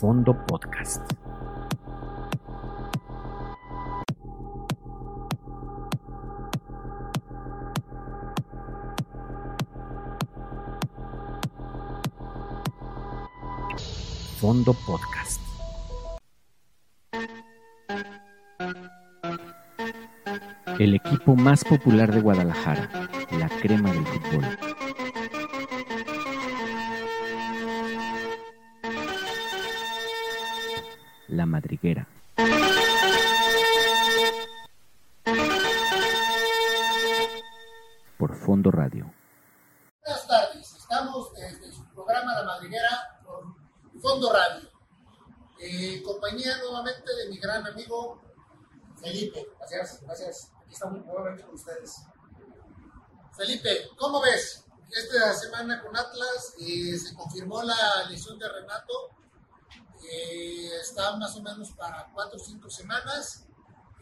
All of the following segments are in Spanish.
Fondo Podcast. Fondo Podcast. El equipo más popular de Guadalajara, la crema del fútbol. La Madriguera. Por Fondo Radio. Buenas tardes, estamos desde su programa La Madriguera por Fondo Radio. Eh, compañía nuevamente de mi gran amigo Felipe. Gracias, gracias. Aquí estamos nuevamente con ustedes. Felipe, ¿cómo ves? Esta semana con Atlas eh, se confirmó la lesión de Renato. Eh, está más o menos para cuatro o cinco semanas.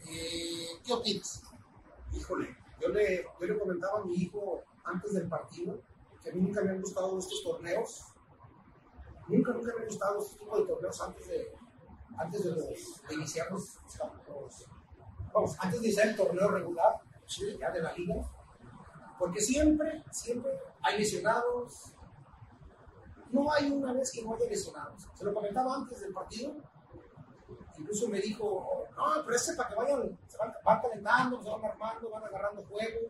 Eh, ¿Qué opinas? Híjole, yo le, yo le comentaba a mi hijo antes del partido que a mí nunca me han gustado estos torneos. Nunca, nunca me han gustado este tipo de torneos antes de, antes de, los, de iniciar los, los- Vamos, antes de iniciar el torneo regular, ya de la liga. Porque siempre, siempre hay lesionados. No hay una vez que no haya lesionados. Se lo comentaba antes del partido. Incluso me dijo, no, pero ese para que vayan, se van, van calentando, se van armando, van agarrando juego.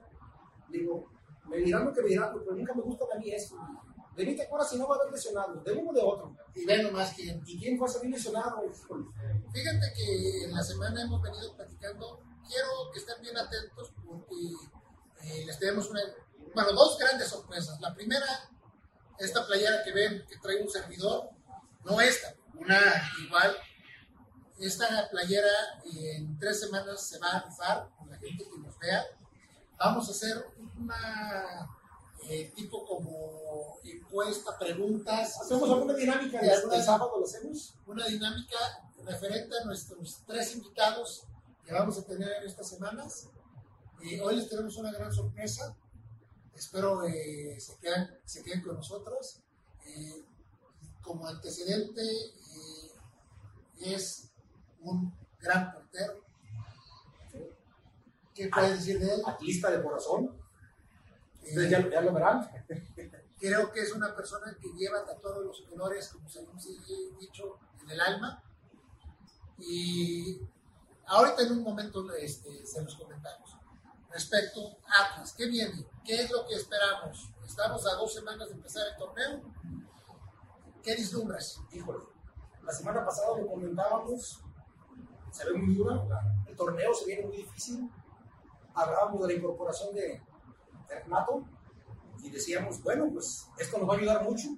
Digo, me dirán lo que me dirán, pero nunca me gusta a mí eso. De mí te acuerdas si no va a haber lesionados, de uno o de otro. Y ve nomás quién. ¿Y quién fue a salir lesionado? Fíjate que en la semana hemos venido platicando. Quiero que estén bien atentos porque eh, les tenemos una, bueno, dos grandes sorpresas. La primera, esta playera que ven que trae un servidor, no esta, una igual. Esta playera en tres semanas se va a rifar con la gente que nos vea. Vamos a hacer una eh, tipo como encuesta, preguntas. ¿Hacemos alguna dinámica de el sábado? ¿Lo hacemos? una dinámica referente a nuestros tres invitados que vamos a tener en estas semanas. Eh, hoy les tenemos una gran sorpresa. Espero eh, se, quedan, se queden con nosotros. Eh, como antecedente, eh, es un gran portero. ¿Qué puedes decir de él? Atlista de corazón. Ustedes Eh, ya, ya lo verán. creo que es una persona que lleva tatuados los colores, como se nos ha dicho, en el alma. Y ahorita en un momento este, se los comentamos. Respecto a Atlas, ¿qué viene? ¿Qué es lo que esperamos? Estamos a dos semanas de empezar el torneo. ¿Qué vislumbras? Híjole, la semana pasada lo comentábamos, se ve muy dura, el torneo se viene muy difícil. Hablábamos de la incorporación de, Renato y decíamos, bueno, pues esto nos va a ayudar mucho.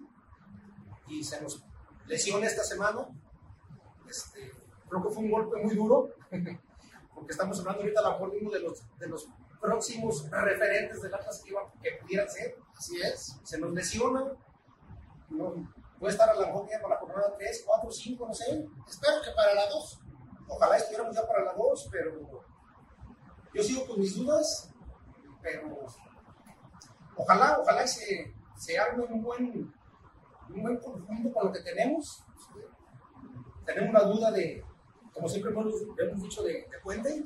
Y se nos lesiona esta semana. Este, creo que fue un golpe muy duro, porque estamos hablando ahorita a lo mejor de uno de los, de los próximos referentes del Atlas que, iba- que pudieran ser. Así es. se nos lesiona, no, puede estar a la mejor para la jornada 3, 4, 5, no sé. Espero que para la dos. Ojalá estuviéramos ya para la 2, pero yo sigo con mis dudas, pero ojalá, ojalá se, se arme un buen, un buen conjunto con lo que tenemos. Tenemos una duda de, como siempre hemos, hemos dicho, de, de puente,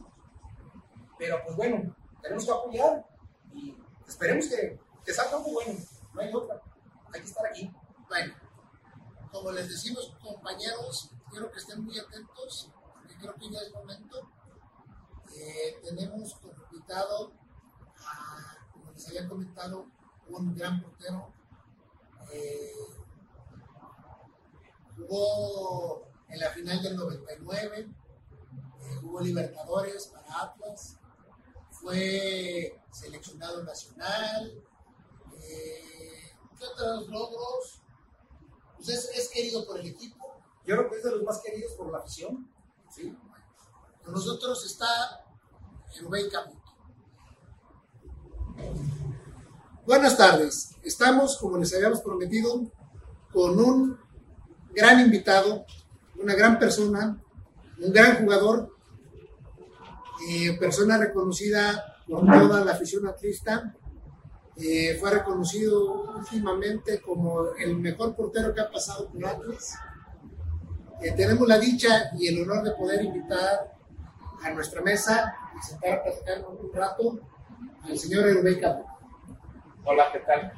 pero pues bueno, tenemos que apoyar y esperemos que, que salga algo bueno, no hay otra, hay que estar aquí. Bueno, como les decimos, compañeros, quiero que estén muy atentos, porque creo que ya es momento. Eh, tenemos como invitado, a, como les había comentado, un gran portero. Eh, jugó en la final del 99, eh, jugó Libertadores fue seleccionado nacional. Eh, ¿Qué otros logros? Pues es, es querido por el equipo. Yo creo que es de los más queridos por la afición. ¿sí? Con nosotros está Rubén Caputo. Buenas tardes. Estamos, como les habíamos prometido, con un gran invitado, una gran persona, un gran jugador, eh, persona reconocida por toda la afición atlista. Eh, fue reconocido últimamente como el mejor portero que ha pasado por Atlas. Eh, tenemos la dicha y el honor de poder invitar a nuestra mesa y sentar a platicar un rato al señor Erubey Hola, ¿qué tal?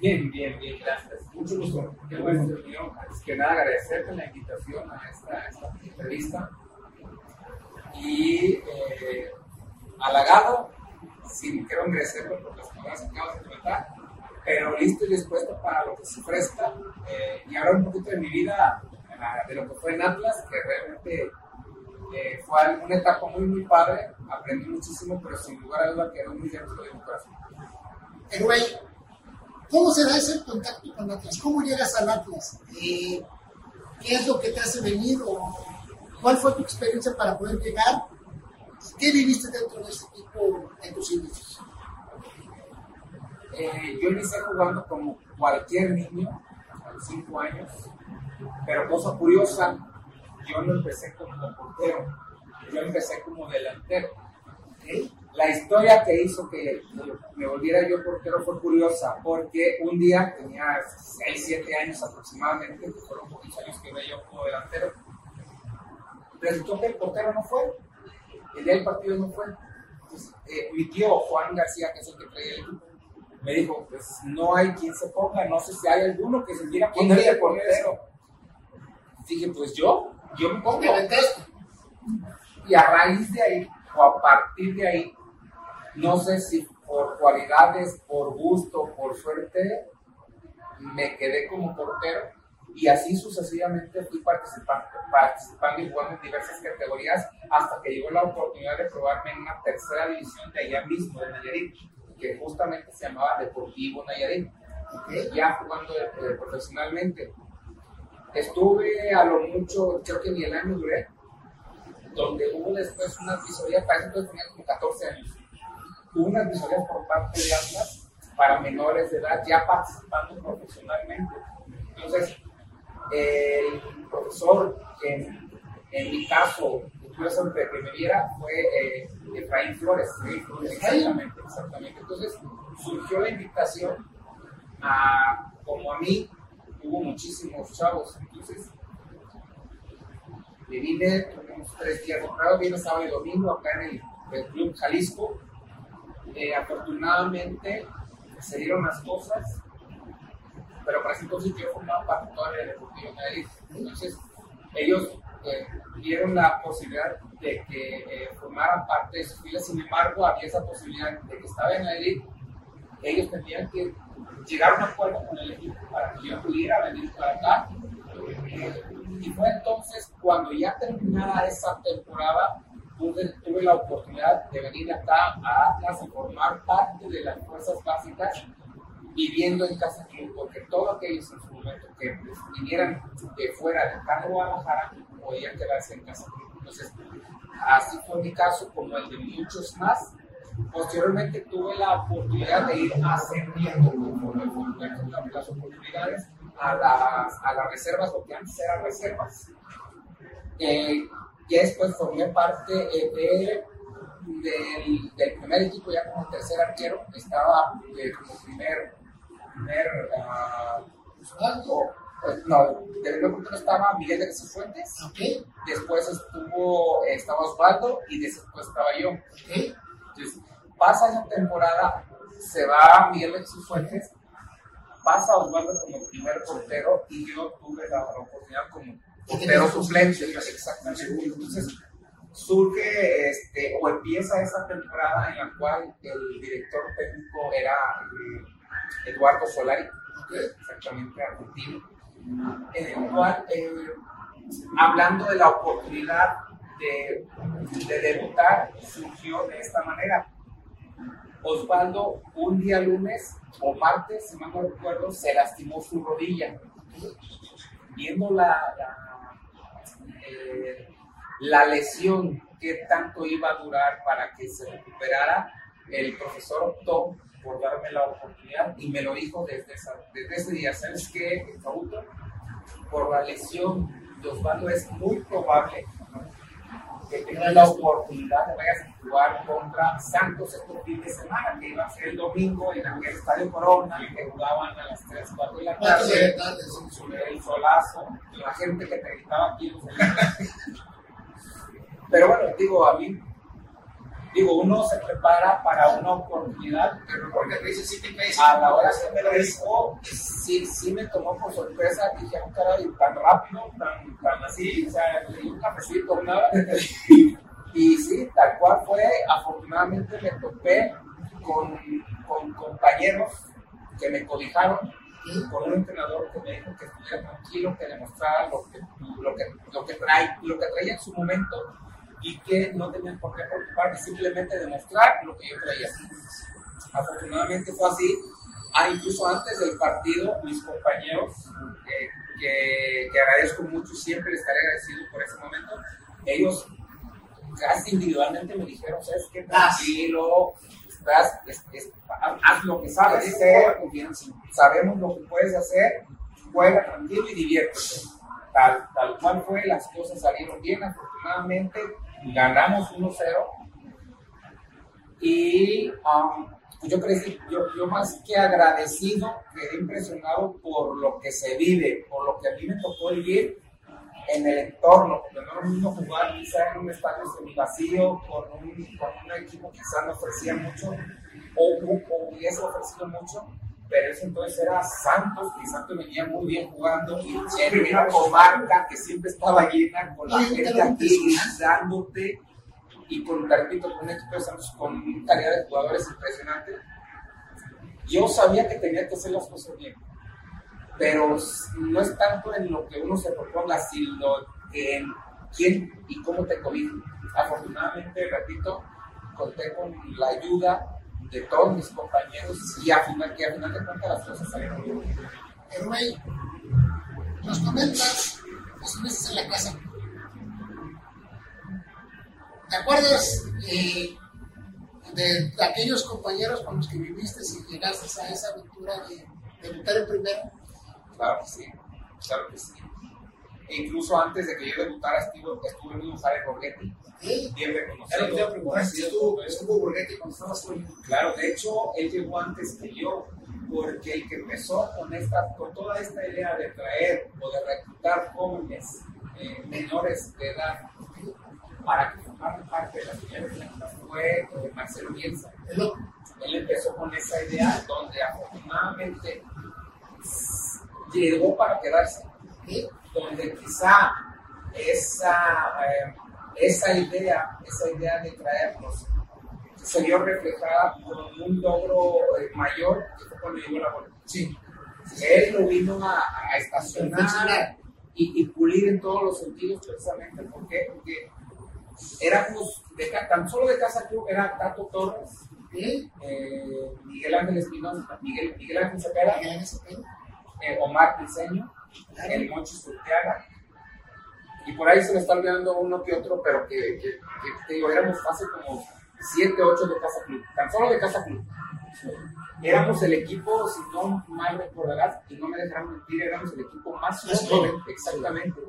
Bien, bien, bien, gracias. Mucho gusto. Qué bueno, que nada, agradecerte la invitación a esta, esta entrevista. Y eh, halagado, sin quiero engrecerlo por las palabras que acabas de comentar, pero listo y dispuesto para lo que se ofrezca eh, y hablar un poquito de mi vida, de lo que fue en Atlas, que realmente eh, fue una etapa muy, muy padre, aprendí muchísimo, pero sin lugar a duda quedó muy dentro de mi corazón. Eruay, ¿cómo se da ese contacto con Atlas? ¿Cómo llegas al Atlas? Eh, ¿Qué es lo que te hace venir? O ¿Cuál fue tu experiencia para poder llegar? ¿Qué viviste dentro de ese equipo en tus inicios? Eh, yo inicié jugando como cualquier niño, a los 5 años, pero cosa curiosa, yo no empecé como portero, yo empecé como delantero. La historia que hizo que me volviera yo portero fue curiosa, porque un día tenía 6, 7 años aproximadamente, que fueron muchos años que veía yo como delantero, resultó que el portero no fue, el día del partido no fue. Entonces, eh, mi tío Juan García, que es el que traía el equipo, me dijo, pues no hay quien se ponga, no sé si hay alguno que se quiera poner de portero. Dije, pues yo, yo me pongo. Y a raíz de ahí, o a partir de ahí, no sé si por cualidades, por gusto, por suerte, me quedé como portero y así sucesivamente fui participando, participando y jugando en diversas categorías hasta que llegó la oportunidad de probarme en una tercera división de allá mismo, de Nayarit, que justamente se llamaba Deportivo Nayarit, ya jugando profesionalmente. Estuve a lo mucho, creo que ni el año duré, donde hubo después una visoría, para eso entonces tenía como 14 años, hubo unas visorías por parte de Atlas para menores de edad ya participando profesionalmente. Entonces, el profesor en, en mi caso, de que me viera, fue eh, Efraín Flores. Exactamente, exactamente. Entonces, surgió la invitación a, como a mí, hubo muchísimos chavos. Entonces, me vine, tuvimos tres días comprados, vine sábado y domingo acá en el, Club Jalisco. Eh, afortunadamente se dieron las cosas, pero para ese entonces yo formaba parte todavía del Deportivo Madrid. Entonces, ellos eh, dieron la posibilidad de que eh, formaran parte de sus filas, sin embargo, había esa posibilidad de que estaba en Madrid, ellos tenían que llegar a un acuerdo con el equipo para que yo pudiera venir para acá. y fue entonces cuando ya terminada esa temporada, tuve, la oportunidad de venir acá a Atlas y formar parte de las fuerzas básicas viviendo en Casa Club, porque todos aquellos en su momento que vinieran de fuera de de Guadalajara podían quedarse en Casa Club. Entonces, así fue mi caso, como el de muchos más, Posteriormente tuve la oportunidad de ir ascendiendo conforme las oportunidades a las, a las reservas, lo que antes eran reservas. Eh, ya después formé parte eh, de, del, del, primer equipo, ya como tercer arquero, estaba eh, como primer, primer uh, no, de primer punto estaba Miguel de Jesús Fuentes, okay. después estuvo, estaba Osvaldo y después estaba yo. Okay. Entonces, pasa esa temporada, se va Miguel de sus Fuentes, pasa Osvaldo como primer portero y yo tuve la, oportunidad como portero suplente. Exactamente. Entonces surge este, o empieza esa temporada en la cual el director técnico era eh, Eduardo Solari, exactamente argentino, en el cual, eh, hablando de la oportunidad de, de debutar, surgió de esta manera Osvaldo un día lunes o martes, si mal no recuerdo, se lastimó su rodilla. Viendo la, eh, la, lesión que tanto iba a durar para que se recuperara, el profesor optó por darme la oportunidad y me lo dijo desde, desde ese día. ¿Sabes qué, Por la lesión de Osvaldo es muy probable que tengas la oportunidad de vayas a jugar contra Santos este fin de semana, que iba a ser el domingo en el Estadio Corona, que jugaban a las 3, 4 de la tarde, el solazo, la gente que te gritaba aquí. Pero bueno, digo, a mí digo, uno se prepara para una oportunidad, pero porque a la hora que me lo dijo, sí, sí me tomó por sorpresa, dije, un ah, caray, tan rápido, tan, tan así, o sea, le di un cafecito, nada, y sí, tal cual fue, afortunadamente me topé con, con compañeros que me codijaron, con un entrenador que me dijo que estuviera tranquilo, que demostrara lo que, lo que, lo que, trae, lo que traía en su momento y que no tenían por qué preocuparme, simplemente demostrar lo que yo traía. Afortunadamente fue así. Ah, incluso antes del partido, mis compañeros, que, que, agradezco mucho, siempre les estaré agradecido por ese momento, ellos casi individualmente me dijeron, ¿sabes qué? Tranquilo, estás, haz lo que sabes hacer, sabemos lo que puedes hacer, juega tranquilo y diviértete. Tal, tal cual fue, las cosas salieron bien, afortunadamente ganamos 1-0 y um, pues yo, crecí, yo, yo más que agradecido, quedé impresionado por lo que se vive, por lo que a mí me tocó vivir en el entorno, porque no es lo mismo jugar quizá en un estadio semi-vacío, con un, con un equipo quizá no ofrecía mucho, o, o, hubiese ofrecido mucho, pero eso entonces era Santos, y Santos venía muy bien jugando, y en una comarca que siempre estaba llena, con la gente aquí gritándote, y con, repito, con Santos con calidad de jugadores impresionante. Yo sabía que tenía que hacer las cosas bien, pero no es tanto en lo que uno se proponga, sino en quién y cómo te cobija. Afortunadamente, repito, conté con la ayuda de todos mis compañeros y a final, que a final de cuentas las cosas salieron bien. Rey, nos comentas los meses en la casa. ¿Te acuerdas eh, de, aquellos compañeros con los que viviste y llegaste a esa aventura de debutar en primera? Claro que sí, claro que sí. E incluso antes de que yo debutara estuve, estuve en un Borghetti bien reconocido. Estuvo Borghetti cuando estabas con Claro, de hecho, él llegó antes que yo, porque el que empezó con, esta, con toda esta idea de traer o de reclutar jóvenes eh, menores de edad para que formaran parte de las primeras fue eh, Marcelo Bielsa. Él empezó con esa idea donde afortunadamente llegó para quedarse, donde quizá esa... Eh, esa idea, esa idea de traernos se vio reflejada con un logro eh, mayor que fue cuando llegó la bola. Sí. Él lo vino a, estacionar y, pulir en todos los sentidos precisamente porque, porque éramos de, tan solo de Casa Club era Tato Torres, eh, Miguel Ángel Espinosa, Miguel, Miguel Ángel Cepeda, eh, Omar Piseño, el Mochi Surteaga, y por ahí se me está olvidando uno que otro, pero que, que, te digo, éramos fácil como 7, 8 de Casa Club, tan solo de Casa Club. Éramos el equipo, si no mal recordarás, y no me dejarán mentir, éramos el equipo más joven, exactamente.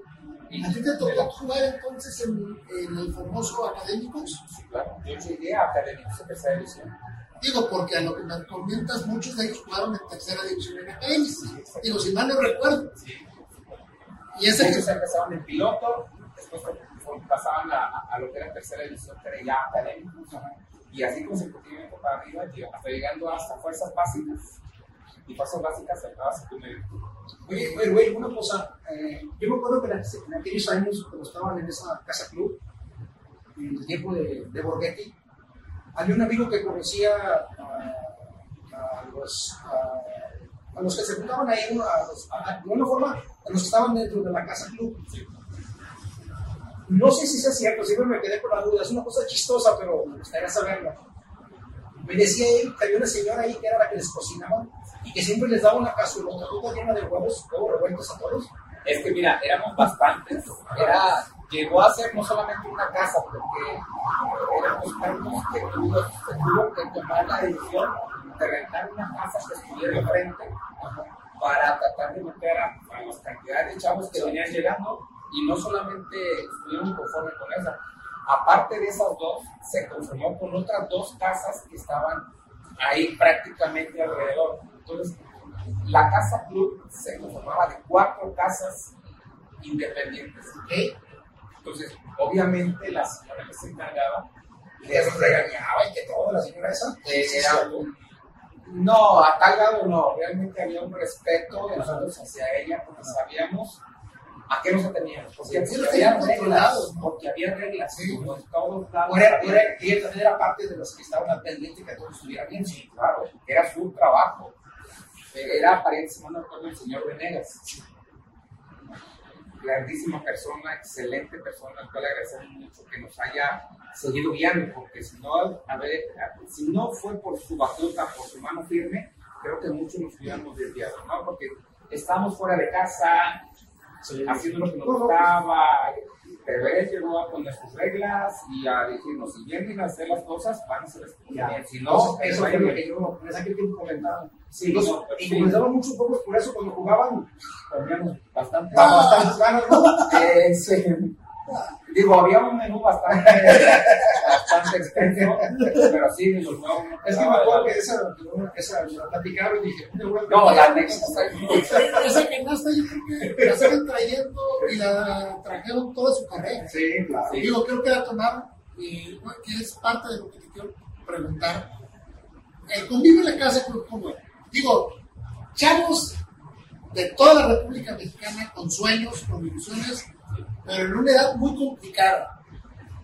¿A ti te tocó jugar entonces en, en, el famoso Académicos? Sí, claro. Yo llegué a Académicos en tercera división. Digo, porque a lo que me comentas, muchos de ellos jugaron en tercera división en Académicos. Digo, si mal no recuerdo. Sí. Y ese Muchos que... empezaban en piloto, después pasaban a, a, lo que era tercera división, que era ya académico, y así consecutivamente para arriba, hasta llegando hasta fuerzas básicas. Y fuerzas básicas acabas tu medio. Oye, oye, güey, una cosa. Eh, yo me acuerdo que en aquellos años, cuando estaban en esa casa club, en el tiempo de, de Borghetti, había un amigo que conocía a, a los. A, a los que se juntaban ahí, a los, a, de una forma, a los que estaban dentro de la casa club. No sé si sea cierto, siempre me quedé con la duda, es una cosa chistosa, pero me gustaría. Me decía él que había una señora ahí que era la que les cocinaba y que siempre les daba una cazuela llena de huevos, huevos revueltos a todos. Es que mira, éramos bastantes. Era, llegó a ser no solamente una casa, porque éramos tantos que tuvo, que tuvo que tomar la decisión de rentar una casa que estuviera frente para tratar de meter a, las cantidades de chavos que venían llegando y no solamente estuvieron conformes con esa. aparte de esas dos, se conformó con otras dos casas que estaban ahí prácticamente alrededor. Entonces, la casa club se conformaba de cuatro casas independientes. Entonces, obviamente la señora que se encargaba nos regañaba y que todo, la señora esa. era un- no, a tal grado no, realmente había un respeto de nosotros hacia ella porque sabíamos a qué nos ateníamos, porque, Sí, había reglas, porque había reglas, Sí. como en todos lados. Ahora, ahora, y él también era parte de los que estaban al pendiente que todo estuviera bien. Sí, claro, era su trabajo. Era mal no recuerdo, el señor Venegas. Grandísima persona, excelente persona, al cual agradecemos mucho que nos haya seguido guiando, porque si no, a ver, si no fue por su batuta, por su mano firme, creo que muchos nos hubiéramos desviado, ¿no? Porque estábamos fuera de casa, haciendo lo que nos gustaba. Pero él llegó a poner sus reglas y a decirnos, si vienen a hacer las cosas, van a ser bien. Si no, eso no fue lo que yo en aquel tiempo comentaba. Sí, no, y sí. comenzaban muchos pocos por eso cuando jugaban Comíamos bastante. a bastantes ganas, ¿no? Eh, sí. Digo, había un menú bastante, bastante extenso, pero sí, nos jugábamos. Es que me acuerdo que esa, esa me la platicaron y dije, No, la anécdota Esa canasta yo creo que la siguen trayendo y la trajeron toda su carrera. Sí, claro. Sí. Digo, creo que la tomaron y que es parte de lo que te quiero preguntar. El convivio en la casa, ¿cómo- ¿cómo era? Digo, chavos de toda la República Mexicana con sueños, con ilusiones, pero en una edad muy complicada.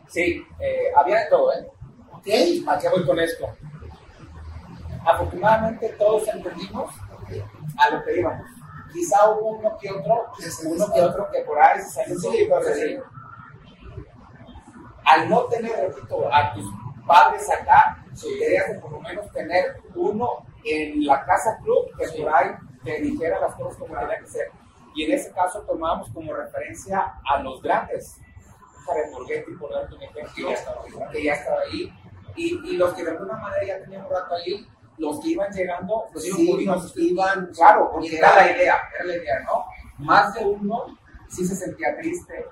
Sí, eh, había de todo, ¿eh? ¿Ok? ¿A qué voy con esto? Afortunadamente todos entendimos a lo que íbamos. Quizá hubo uno que otro, uno que otro que por ahí se salió poquito así. Al no tener, repito, a tus padres acá, de por lo menos tener uno en la casa club que por ahí te dijera las cosas como tenía que ser. Y en ese caso tomábamos como referencia a los grandes. Jared Borghetti, por darte un ejemplo, que ya estaba ahí. Y, y los que de alguna manera ya tenían un rato ahí, los que iban llegando, Los sí, nos iban, claro, porque era la idea, era la idea, ¿no? Más de uno sí se sentía triste,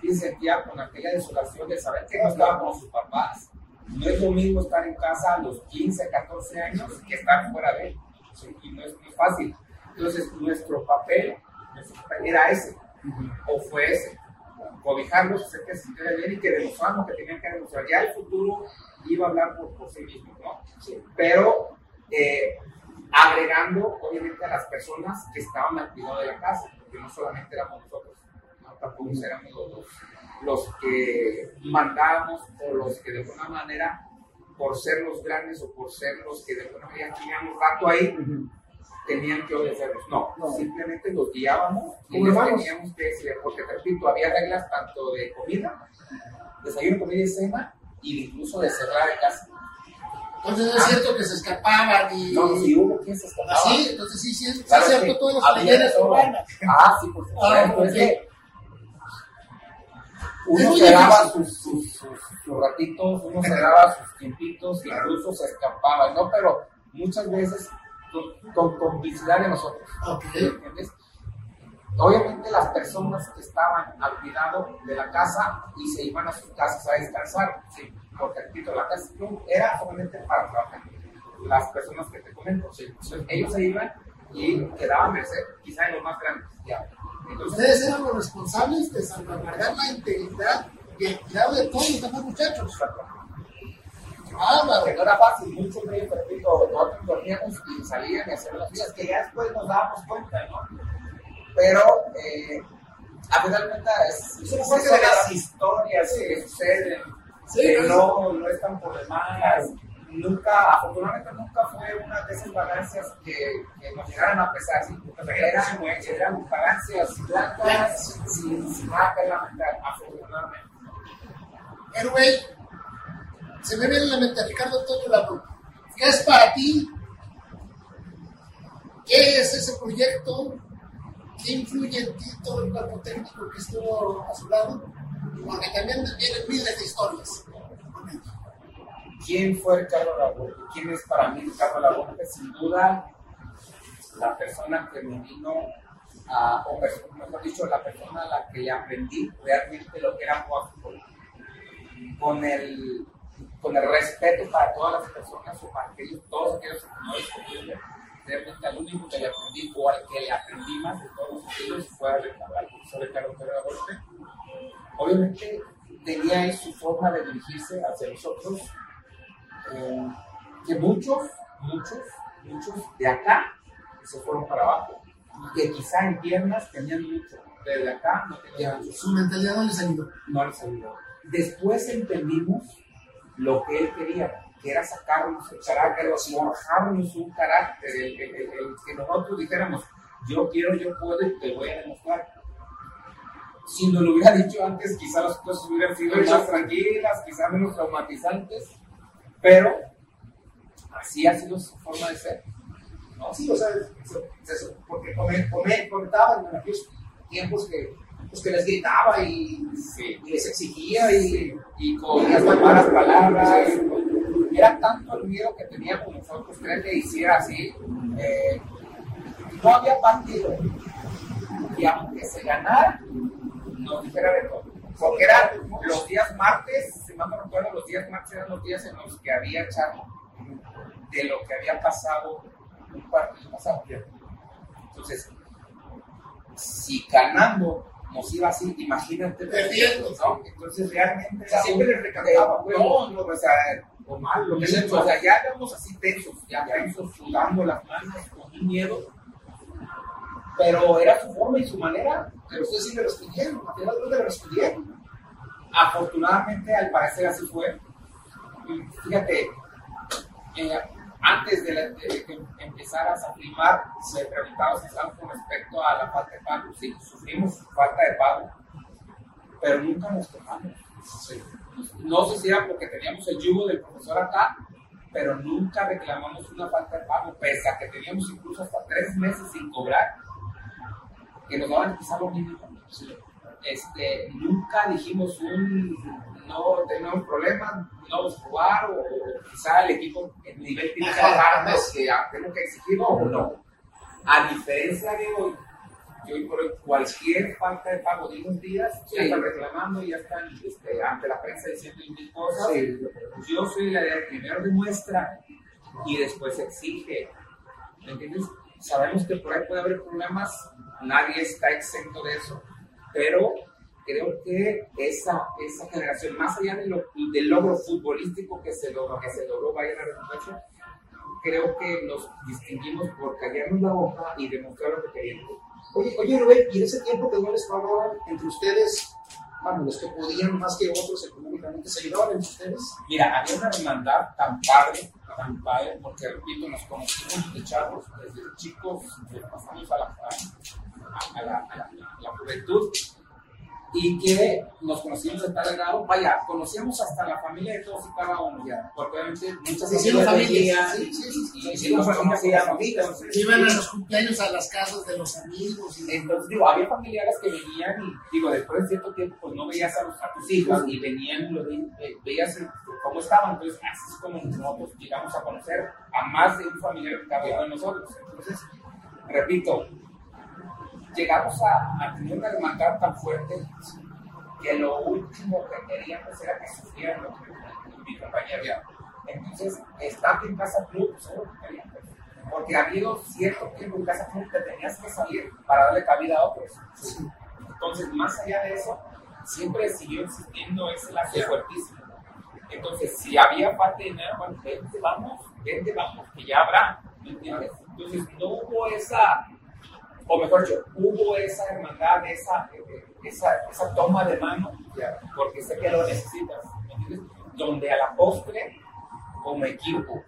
sí se sentía con aquella desolación de saber que no estaba con sus papás. No es lo mismo estar en casa a los 15, 14 años que estar fuera de él. Y no es, es fácil. Entonces, nuestro papel, era ese, o fue ese cobijarlos, hacer que se sintieran bien y que demostraran lo que tenían que demostrar. Ya el futuro iba a hablar por, por sí mismo, ¿no? Pero eh, agregando, obviamente, a las personas que estaban al cuidado de la casa, porque no solamente éramos nosotros, ¿no? tampoco éramos los, los que mandábamos o los que de alguna manera, por ser los grandes o por ser los que de alguna manera teníamos rato ahí, tenían que obedecernos. No, No. simplemente los guiábamos y les teníamos que decir, porque te repito, había reglas tanto de comida, desayuno, comida y cena, y incluso de cerrar el casa. Entonces es cierto que se escapaban y. No, si hubo quien se escapaba. Así, entonces sí, sí, es, sí Claro, es cierto, sí. todas las Había talleres de todo. urbanas. Ah, sí, por supuesto. Ah, Es ok. que Es uno se daba sus, sus, sus, sus ratitos, uno se daba sus tiempitos, incluso se escapaba, ¿no? Pero muchas veces con, complicidad de nosotros. ¿Entiendes? Obviamente las personas que estaban al cuidado de la casa y se iban a sus casas a descansar, sí, porque repito, la casa era solamente para trabajar. Las personas que te comento, sí. Entonces, ellos se iban y quedaban merced, quizá de los más grandes. Ya. Entonces, Ustedes eran los responsables de salvaguardar la integridad y el cuidado de todos los demás muchachos. Que no era fácil, de ellos, repito, nosotros dormíamos y salían y hacían las cosas que ya después nos dábamos cuenta, ¿no? Pero, eh, a final de cuentas, es, son de la- las historias que suceden, Sí, que no, no están por demás. Nunca, afortunadamente, nunca fue una de esas ganancias que, que nos llegaran a pesar, ¿sí? eran, eran ganancias blancas sin, sin nada que lamentar, afortunadamente. Héroe, se me viene a la mente Ricardo Antonio Labro. ¿Qué es para ti? ¿Qué es ese proyecto? ¿Qué influye en ti todo el cuerpo técnico que estuvo a su lado? Porque también vienen miles de historias. ¿Quién fue Carlos Laborte? ¿Quién es para mí Carlos Laborte? Sin duda, la persona que me vino a, o mejor dicho, la persona a la que le aprendí realmente lo que era jugar con el, con el respeto para todas las personas o para aquellos, todos aquellos que no. Realmente al único que le aprendí o al que le aprendí más de todos los sentidos fue al profesor Ricardo Pérez Golpe. Obviamente tenía ahí su forma de dirigirse hacia nosotros, eh, que muchos, muchos, muchos de acá se fueron para abajo, que quizá en piernas tenían mucho, desde acá no tenían mucho. Su mentalidad no les ayudó. No les ayudó. Después entendimos lo que él quería, que era sacarnos el carácter, forjarnos un carácter, el, el- el- el que nosotros dijéramos, yo quiero, yo puedo y te voy a demostrar. Si nos lo hubiera dicho antes, quizás las cosas hubieran sido más tranquilas, quizás menos traumatizantes, pero así ha sido su forma de ser. ¿no? Sí, o sea, eso, eso, porque come- come- comentaban en aquellos tiempos que, pues, que les gritaba y, Sí. y les exigía y, Sí, y con las malas palabras. Era tanto el miedo que teníamos nosotros que él le hiciera así. eh, no había partido. Y aunque se ganara, nos dijera de todo. Porque eran los días martes, si mal no recuerdo, los días martes eran los días en los que había charla de lo que había pasado un partido pasado. Entonces, si ganando nos iba así, imagínate Perdiendo. ¿no? Entonces realmente O sea, siempre les recalcaba, pues, no, no, o sea, o mal, lo que o sea, ya íbamos así tensos, ya tensos, sudando las manos, con un miedo, pero era su forma y su manera. Pero ustedes sí le respondieron, al final de le respondieron. Afortunadamente, al parecer así fue. Fíjate, eh, antes de, la- de que empezaras a filmar, se preguntaba si estábamos con respecto a la falta de pago. Sí, sufrimos falta de pago, pero nunca nos quejamos. No sé si era porque teníamos el yugo del profesor acá, pero nunca reclamamos una falta de pago, pese a que teníamos incluso hasta tres meses sin cobrar, que nos daban quizá lo mínimo. Este, nunca dijimos un no tenemos problemas, no a jugar, o, quizá el equipo en nivel tiene que bajar, que tengo que exigirlo o no. A diferencia de hoy, que hoy por hoy cualquier falta de pago de unos días, ya Sí. están reclamando, ya están este, ante la prensa diciendo mil cosas. Sí. Yo soy la de primero demuestra y después exige. ¿Me entiendes? Sabemos que por ahí puede haber problemas, nadie está exento de eso, pero creo que esa, esa generación, más allá de lo- del logro futbolístico que se logró, que se logró, vaya la redundancia, creo que nos distinguimos por callarnos la boca y demostrar lo que queríamos. Oye, oye, Rubén, y en ese tiempo que no les pagaban entre ustedes, bueno, los que podían más que otros económicamente, ¿se ayudaban entre ustedes? Mira, había una hermandad tan padre, tan padre, porque repito, nos conocimos de chavos, desde chicos, pasamos a la, a, a la, a la- a la juventud, y que nos conocimos de tal grado, vaya, conocíamos hasta la familia de todos y cada uno ya, porque obviamente muchas hicieron familias sí, sí, sí, y hicieron nos conocíamos, Iban a los cumpleaños a las casas de los amigos. Y... entonces, digo, había familiares que venían y, digo, después de cierto tiempo, pues no veías a, los, a tus hijos y venían y lo ve- ve- veías eh, cómo estaban. Entonces, así es como nosotros llegamos a conocer a más de un familiar que cada uno de nosotros. Entonces, repito, llegamos a, a tener una hermandad tan fuerte que lo último que queríamos era que sufrieran lo que mi compañero. Entonces, estar en Casa Club, era lo que queríamos. Porque ha habido cierto tiempo en Casa Club que tenías que salir para darle cabida a otros. Entonces, más allá de eso, siempre siguió existiendo ese lazo fuertísimo. Entonces, si había falta de dinero, bueno, vente, vamos, vente, vamos, que ya habrá. ¿me entiendes? Entonces, no hubo esa, o mejor dicho, hubo esa hermandad, esa, eh, esa, esa toma de mano, porque sé que lo necesitas, ¿me entiendes? Donde a la postre, como equipo,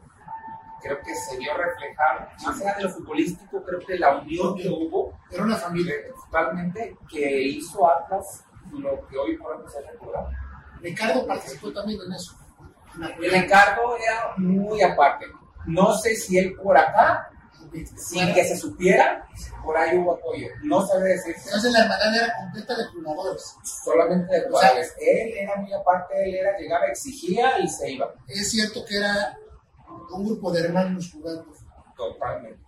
creo que se vio reflejado, más allá de lo futbolístico, creo que la unión que hubo, Era una familia. principalmente, que hizo Atlas lo que hoy por hoy se recordado. Ricardo participó también en eso. El encargo era muy aparte. No sé si él por acá, sin que se supiera, por ahí hubo apoyo. No sabe decir Entonces la hermandad era completa de jugadores. solamente de O sea. Él era muy aparte, él era, llegaba, exigía y se iba. Es cierto que era un grupo de hermanos jugando. Totalmente.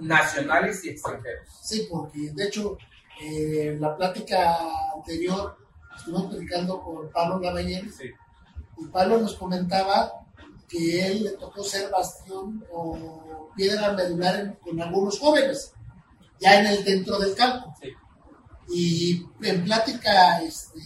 Nacionales y extranjeros. Sí, porque de hecho, eh, la plática anterior estuvimos platicando con Pablo Lavallén Sí. y Pablo nos comentaba que él le tocó ser bastión o piedra medular en- con algunos jóvenes, ya en el dentro del campo. Sí. Y en plática, este,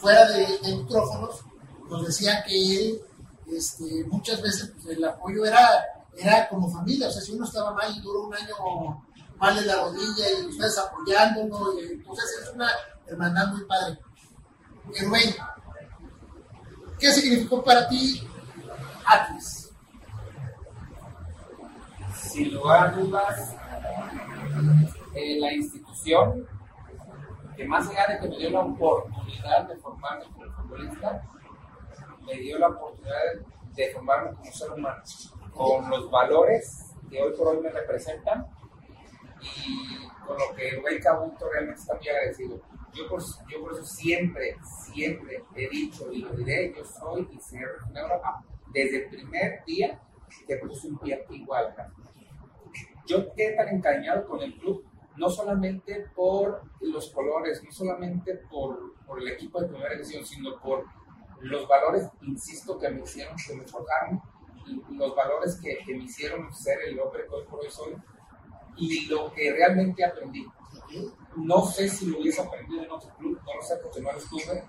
fuera de, de micrófonos, nos decía que él, este, muchas veces pues, el apoyo era, era como familia, o sea, si uno estaba mal y duró un año mal de la rodilla y ustedes apoyándolo, y, entonces es una hermandad muy padre. Rubén, ¿qué significó para ti Atlas? sin lugar a dudas, eh, la institución que más allá de que me dio la oportunidad de formarme como futbolista, me dio la oportunidad de formarme como ser humano, con los valores que hoy por hoy me representan y con lo que Rubén Cabuto realmente está muy agradecido. Yo por, yo por eso siempre, siempre he dicho y lo diré, yo soy y seré regional desde el primer día que puse un pie aquí en Guadalajara yo quedé tan encariñado con el club, no solamente por los colores, no solamente por, por el equipo de primera división, sino por los valores, insisto, que me hicieron, que me forjaron, los valores que, que me hicieron ser el hombre que hoy por hoy soy, y lo que realmente aprendí. No sé si lo hubiese aprendido en otro club, no lo sé porque no lo estuve,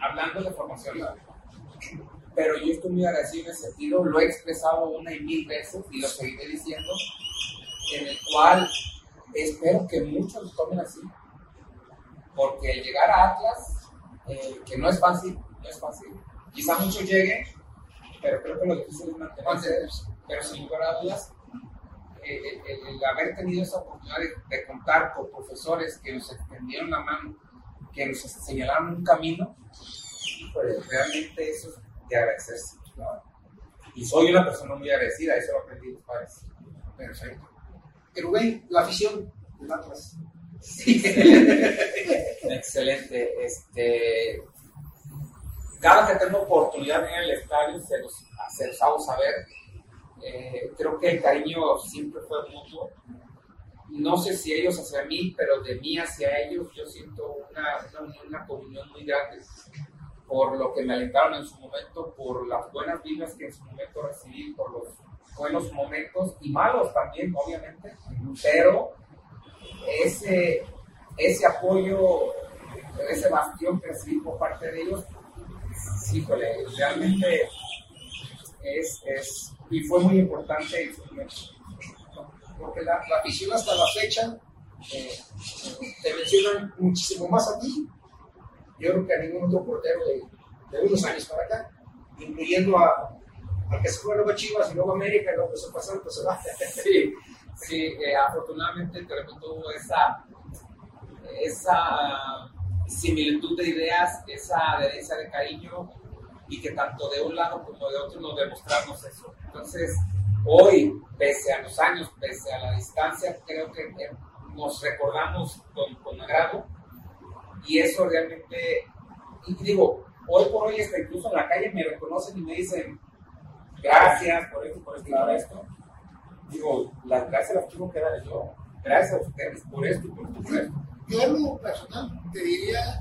hablando de formación. Pero yo estoy muy agradecido en ese sentido, lo he expresado una y mil veces y lo seguiré diciendo, en el cual espero que muchos lo tomen así. Porque el llegar a Atlas, eh, que no es fácil, no es fácil. Quizá muchos lleguen, pero creo que lo difícil es mantenerse. Pero sin lugar a dudas, eh, el, el- el haber tenido esa oportunidad de, de contar con profesores que nos extendieron la mano, que nos señalaron un camino, pues realmente eso es de agradecerse. ¿no? Y soy una persona muy agradecida, eso lo aprendí de mis padres. Perfecto. Rubén, la afición del Atlas. Excelente. Este, cada que tengo oportunidad en el estadio, se los, se los hago saber. Eh, creo que el cariño siempre fue mutuo. No sé si ellos hacia mí, pero de mí hacia ellos yo siento una, una, una comunión muy grande por lo que me alentaron en su momento, por las buenas vibras que en su momento recibí, por los buenos momentos y malos también, obviamente, pero ese, ese apoyo, ese bastión que recibí por parte de ellos, híjole, realmente es, es, y fue muy importante en su momento. Porque la, la afición hasta la fecha eh, te mencionan muchísimo más a ti. Yo creo que a ningún otro portero de, de unos años para acá, incluyendo a, al que se fue luego a Chivas y luego a América y luego a pasar, pues se va. Sí, sí, eh, afortunadamente te hubo esa, esa similitud de ideas, esa adherencia de cariño y que tanto de un lado como de otro nos demostramos eso. Entonces, hoy, pese a los años, pese a la distancia, creo que eh, nos recordamos con, con agrado y eso realmente, digo, hoy por hoy hasta incluso en la calle me reconocen y me dicen gracias por esto, por esto por esto. Digo, las gracias las tengo que dar yo. Gracias a ustedes por esto por esto por. Yo en lo personal te diría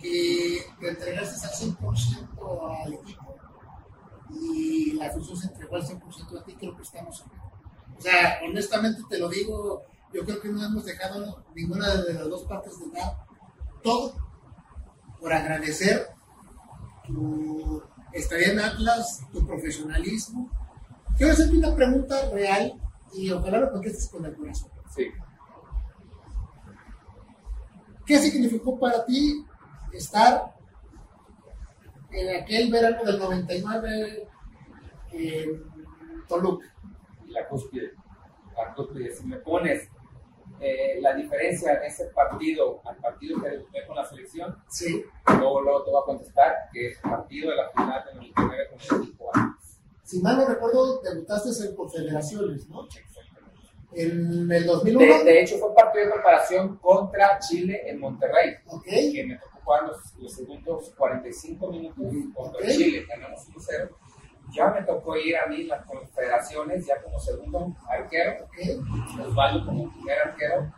que te entregaste al 100% al equipo y la afición se entregó al 100% a ti, creo que estamos. O sea, honestamente te lo digo, yo creo que no hemos dejado ninguna de las dos partes de dar todo por agradecer tu estadía en Atlas, tu profesionalismo. Quiero hacerte una pregunta real y ojalá lo contestes con el corazón. Sí. ¿Qué significó para ti estar en aquel verano del 99 en Toluca? Y la cúspide. La cúspide. Si me pones eh, la diferencia en ese partido al partido que debuté con la selección, Sí, luego, luego te voy a contestar que es partido de la final de 99 con el equipo A. si mal no recuerdo, debutaste en Confederaciones, ¿no? En el De, 2001, de hecho, fue partido de preparación contra Chile en Monterrey. ok, que me tocó jugar los, los segundos 45 minutos contra Ok. Chile, ganamos 1-0. Ya me tocó ir a mí las confederaciones, ya como segundo arquero, Osvaldo como primer arquero,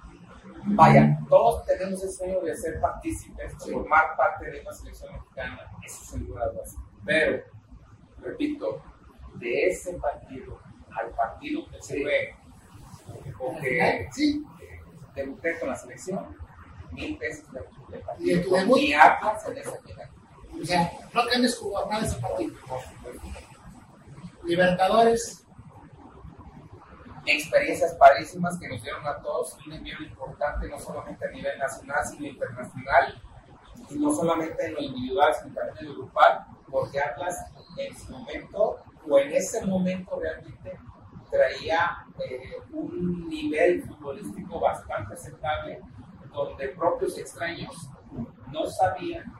vaya, todos tenemos el sueño de ser partícipes, de formar parte de una selección mexicana, eso sin duda Pero, repito, de ese partido al partido que se ve, porque sí. debuté con la selección, mil pesos de, partido, y Atlas en esa final. O sea, no tienes jugar nada ese partido. Libertadores. Experiencias padrísimas que nos dieron a todos un envío importante, no solamente a nivel nacional, sino internacional, y no solamente en lo individual, sino también en lo grupal, porque Atlas en su momento, o en ese momento realmente, traía eh, un nivel futbolístico bastante aceptable, donde propios extraños no sabían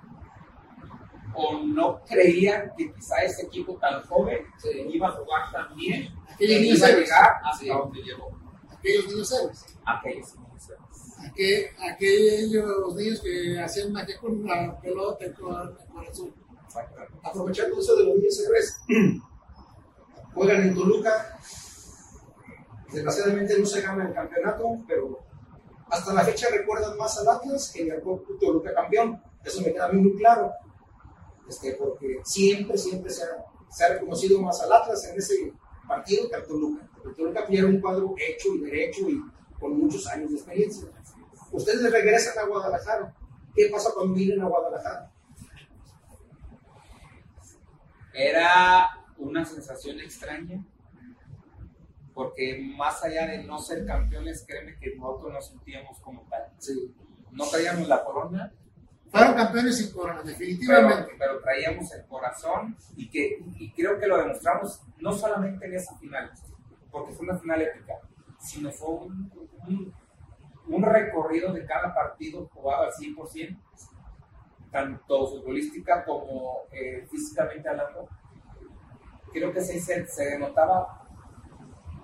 o no creían que quizá ese equipo tan joven se iba a jugar tan bien y iba a llegar hasta donde llegó. Aquellos niños héroes. Aquellos niños héroes. Aquellos niños que hacían magia con la pelota y con el corazón. Aprovechando eso de los niños héroes, juegan en Toluca. Desgraciadamente no se gana el campeonato, pero hasta la fecha recuerdan más al Atlas que al Toluca campeón. Eso me queda muy claro este, porque siempre, siempre se ha, se ha, reconocido más al Atlas en ese partido que al Toluca. El Toluca tiene un cuadro hecho y derecho y con muchos años de experiencia. Ustedes regresan a Guadalajara. ¿Qué pasa cuando vienen a Guadalajara? Era una sensación extraña, porque más allá de no ser campeones, créeme que nosotros nos sentíamos como tal. Sí. No traíamos la corona, fueron campeones sin corona, definitivamente. Pero, traíamos el corazón y, que, y creo que lo demostramos no solamente en esa final, porque fue una final épica, sino fue un, un, recorrido de cada partido jugado al 100%, tanto futbolística como eh, físicamente hablando. Creo que se, se denotaba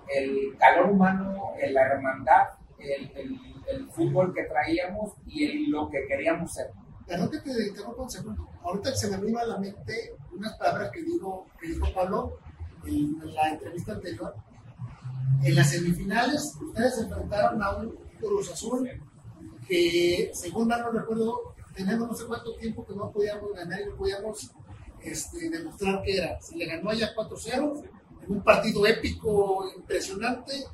el calor humano, la hermandad, el, el, el, fútbol que traíamos y el, lo que queríamos ser. Perdón que te interrumpa un segundo. Ahorita se me arriba a la mente unas palabras que, digo, que dijo Pablo en, la entrevista anterior. En las semifinales, ustedes se enfrentaron a un Cruz Azul que, según mal no recuerdo, tenemos no sé cuánto tiempo que no podíamos ganar y no podíamos este, demostrar que era. Se le ganó allá 4-0 en un partido épico, impresionante,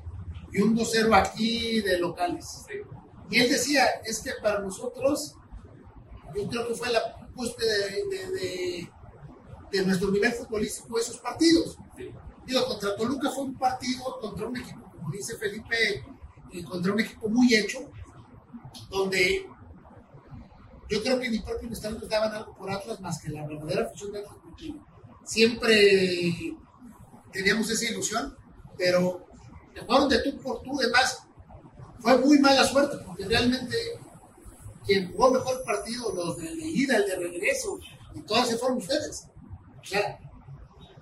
y un 2-0 aquí de locales. Y él decía, es que para nosotros yo creo que fue la búsqueda de, de, nuestro nivel futbolístico esos partidos. Digo, contra Toluca fue un partido contra un equipo, como dice Felipe, eh, contra un equipo muy hecho, donde yo creo que ni propio ni nos daban algo por Atlas más que la verdadera función de Atlas, porque siempre teníamos esa ilusión, pero jugaron de tú por tú, además fue muy mala suerte, porque realmente quien jugó mejor partido, los de ida, el de regreso, y todas se fueron ustedes. O sea,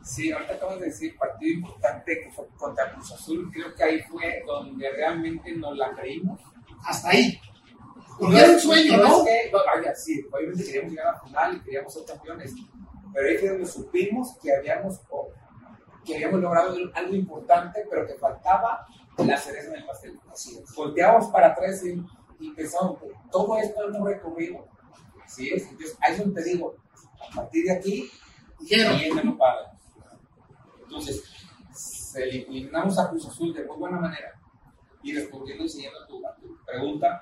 Sí, ahorita acabas de decir partido importante que fue contra Cruz Azul. Creo que ahí fue donde realmente nos la creímos. Hasta ahí. Porque era un sueño, ¿no? Que, vaya, sí, obviamente queríamos llegar a la final y queríamos ser campeones. Pero ahí fue donde supimos que habíamos, que habíamos logrado algo importante, pero que faltaba la cereza en el pastel. Así es. Volteamos para atrás y y pensamos, todo esto es un recorrido. ¿sí es? Entonces, ahí es donde te digo, a partir de aquí, ya no paga. Entonces, eliminamos a Cruz Azul de muy buena manera. Y respondiendo y siguiendo tu, tu pregunta,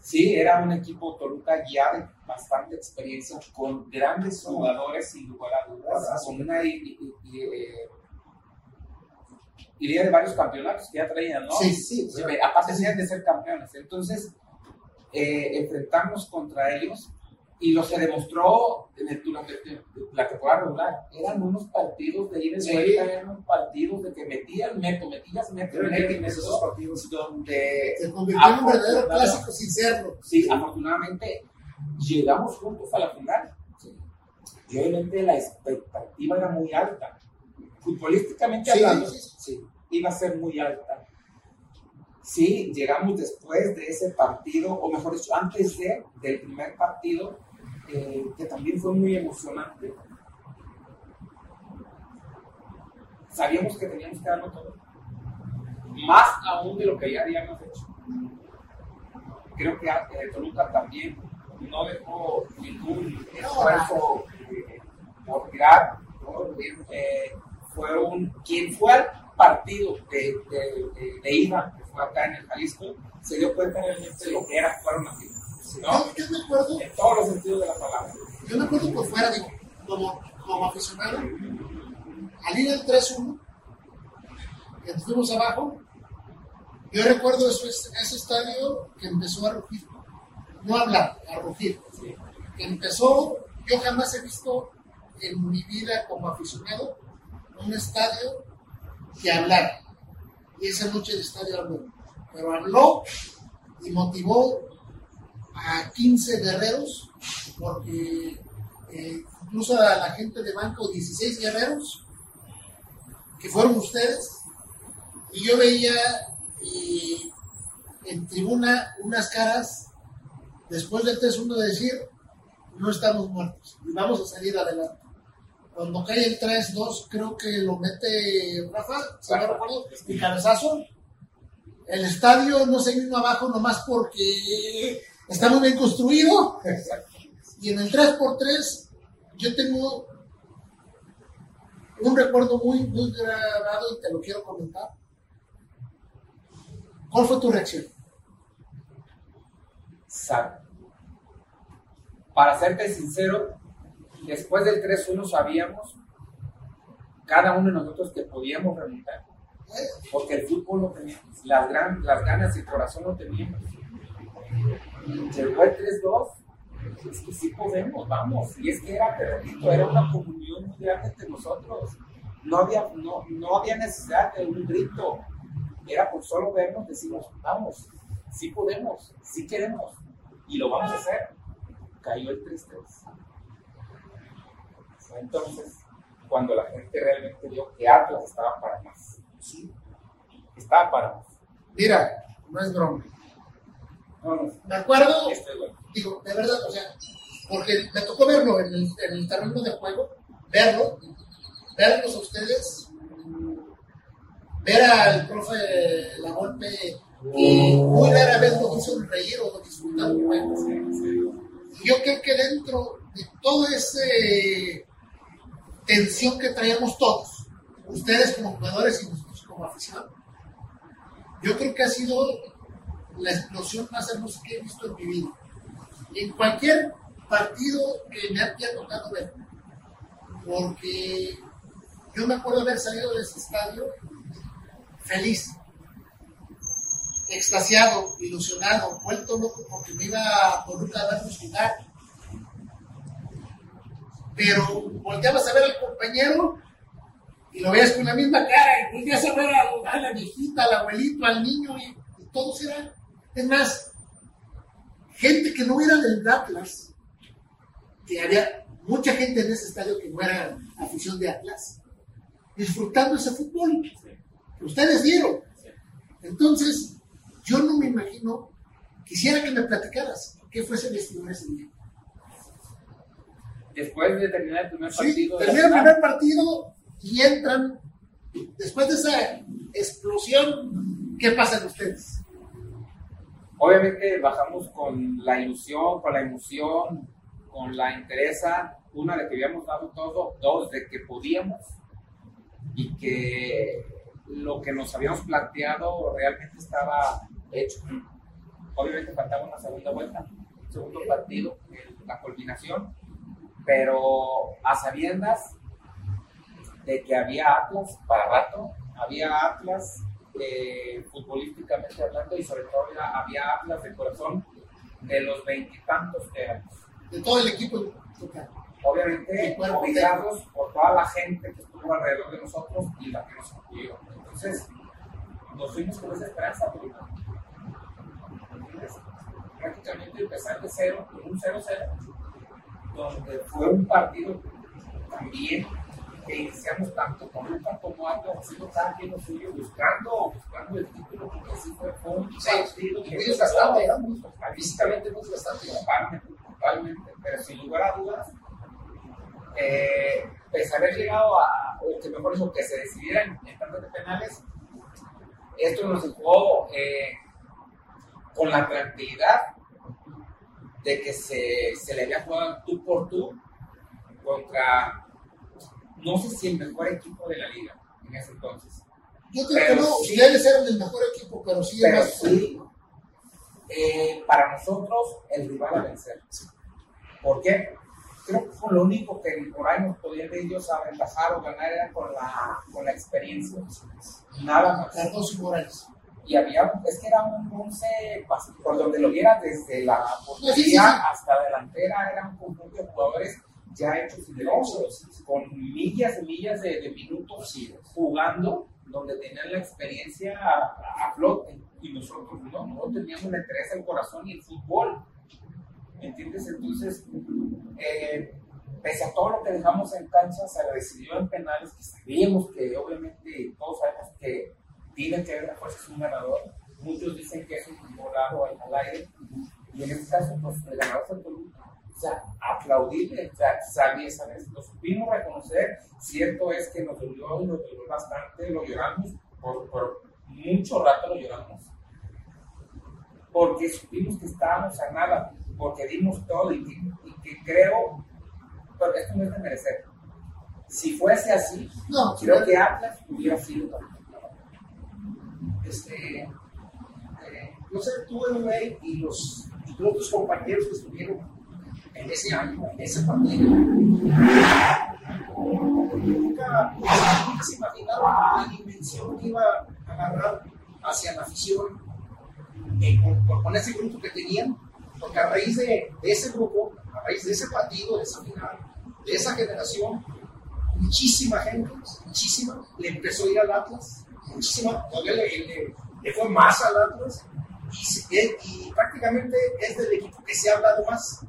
sí, era un equipo Toluca ya de bastante experiencia, con grandes jugadores, sin lugar a dudas, con una eh, iría de varios campeonatos que ya traían, ¿no? Sí, sí. sí aparte de ser campeones. Entonces, eh, enfrentarnos contra ellos y lo se demostró en el, durante la temporada regular. Eran unos partidos de ir y vuelta, eran unos partidos de que metían meto, metías meto, meto, esos partidos donde. Se convirtió en un verdadero clásico sin serlo. Sí, afortunadamente llegamos juntos a la final. Y obviamente la expectativa era muy alta futbolísticamente hablando, sí, iba a ser muy alta. Sí, llegamos después de ese partido, o mejor dicho, antes de, del primer partido, eh, que también fue muy emocionante. Sabíamos que teníamos que darlo todo. Más aún de lo que ya habíamos hecho. creo que eh, Toluca también no dejó ningún esfuerzo eh, por tirar. Eh, fue un, quien fue partido de, de, de, ida, que fue acá en el Jalisco, se dio cuenta realmente de lo que era jugar una final. ¿no? Yo, me acuerdo. En todos los sentidos de la palabra. Yo me acuerdo por fuera, digo, como, como aficionado, al ir al 3-1, que estuvimos abajo, yo recuerdo eso, ese estadio que empezó a rugir, no a hablar, a rugir. Que empezó, yo jamás he visto en mi vida como aficionado un estadio que hablar. Y esa noche el estadio habló. Pero habló y motivó a 15 guerreros, porque eh, incluso a la gente de banco, 16 guerreros, que fueron ustedes, y yo veía en tribuna unas caras después del 3-1 de decir, no estamos muertos y vamos a salir adelante. Cuando cae el 3-2, creo que lo mete Rafa, si no recuerdo, y cabezazo. El estadio no se vino abajo nomás porque está muy bien construido. Y en el 3x3, yo tengo un recuerdo muy, muy grabado y te lo quiero comentar. ¿Cuál fue tu reacción? Para serte sincero, después del 3-1 sabíamos cada uno de nosotros que podíamos remontar. Porque el fútbol lo teníamos, las, gran, las ganas y el corazón lo teníamos. Llegó el 3-2, es que sí podemos, vamos. Y es que era, pero era una comunión muy grande entre nosotros. No había, no, no había necesidad de un grito, era por solo vernos, decimos, vamos, sí podemos, sí queremos, y lo vamos a hacer. Cayó el 3 Entonces, cuando la gente realmente vio que Atlas estaba para más, sí, estaba para más. Mira, no es broma. No, no. Me acuerdo, digo, de verdad, o sea, porque me tocó verlo en el, en el terreno de juego, verlo, verlos a ustedes ver al profe La golpe y muy rara vez lo hizo reír o lo disfrutar yo creo que dentro de toda esa tensión que traíamos todos, ustedes como jugadores y nosotros como afición, yo creo que ha sido la explosión más hermosa que he visto en mi vida. En cualquier partido que me haya tocado ver. Porque yo me acuerdo haber salido de ese estadio feliz, extasiado, ilusionado, vuelto loco porque me iba a Toluca a darnos jugar. Pero volteabas a ver al compañero y lo veías con la misma cara y volteabas a ver a, la viejita, al abuelito, al niño y, todos eran, es más, gente que no era del Atlas, que había mucha gente en ese estadio que no era afición de Atlas, disfrutando ese fútbol ustedes dieron. Entonces, yo no me imagino, quisiera que me platicaras qué fue ese vestidor ese día. Después de terminar el primer partido. Sí, termina el primer partido y entran. Después de esa explosión, ¿qué pasa en ustedes? Obviamente bajamos con la ilusión, con la emoción, con la interesa, una de que habíamos dado todo, dos de que podíamos y que lo que nos habíamos planteado realmente estaba hecho. Obviamente faltaba una segunda vuelta, un segundo partido, la culminación, pero a sabiendas de que había Atlas para rato, había Atlas eh, futbolísticamente hablando y sobre todo había Atlas de corazón de los veintitantos que éramos. De todo el equipo Obviamente, cuidados por toda la gente que estuvo alrededor de nosotros y la que nos apoyó. Entonces, nos fuimos con esa esperanza, pero prácticamente empezar de cero, con un 0-0, donde fue un partido también que iniciamos tanto con Luca como Atlas haciendo cada quien lo suyo, buscando, buscando el título, porque así fue, fue un partido que bastante, físicamente muy bastante. Totalmente, totalmente, pero sin lugar a dudas, eh, pues haber llegado a, o que mejor dicho, que se decidieran en tantos de penales, esto nos dejó eh, con la tranquilidad de que se, se le había jugado tú por tú contra, no sé si el mejor equipo de la liga en ese entonces. Yo creo que no, sí, ustedes eran el mejor equipo, pero sí pero más sí, eh, para nosotros el rival a vencer. ¿Por qué? Creo que fue lo único que por ahí nos podían ellos aventajar o ganar era con la, con la experiencia. Nada más. Cardoso y Morales. Y había, es que era un 11, por donde lo vieras, desde la portería Sí, sí, sí. hasta delantera, era un conjunto de jugadores ya hechos y derechos, con millas y millas de, de minutos jugando, donde tenían la experiencia a, a flote. Y nosotros no, no teníamos la interés, el corazón y el fútbol. ¿Entiendes? Entonces, eh, pese a todo lo que dejamos en cancha, se decidió en penales, que sabíamos que obviamente todos sabemos que tiene que haber la fuerza de un ganador. Muchos dicen que es un volado al, aire, y en este caso, pues el ganador fue Toluca. O sea, aplaudirle, o sea, sabía, ¿sabes? Lo supimos reconocer. Cierto es que nos dolió, nos dolió bastante, lo lloramos, por, por mucho rato lo lloramos, porque supimos que estábamos a nada, porque dimos todo y que, y que creo, porque esto no es de merecer. Si fuese así, No, creo que Atlas hubiera sido. Este, eh, no sé, tú, Emmanuel, y los, y todos tus compañeros que estuvieron en ese año, en ese partido, nunca, nunca se imaginaron la dimensión que iba a agarrar hacia la afición eh, con, ese grupo que tenían, porque a raíz de, ese grupo, a raíz de ese partido, de esa de esa generación, muchísima gente, muchísima, le empezó a ir al Atlas, muchísima, todavía le, le- le fue más al Atlas, y, y prácticamente es del equipo que se ha hablado más,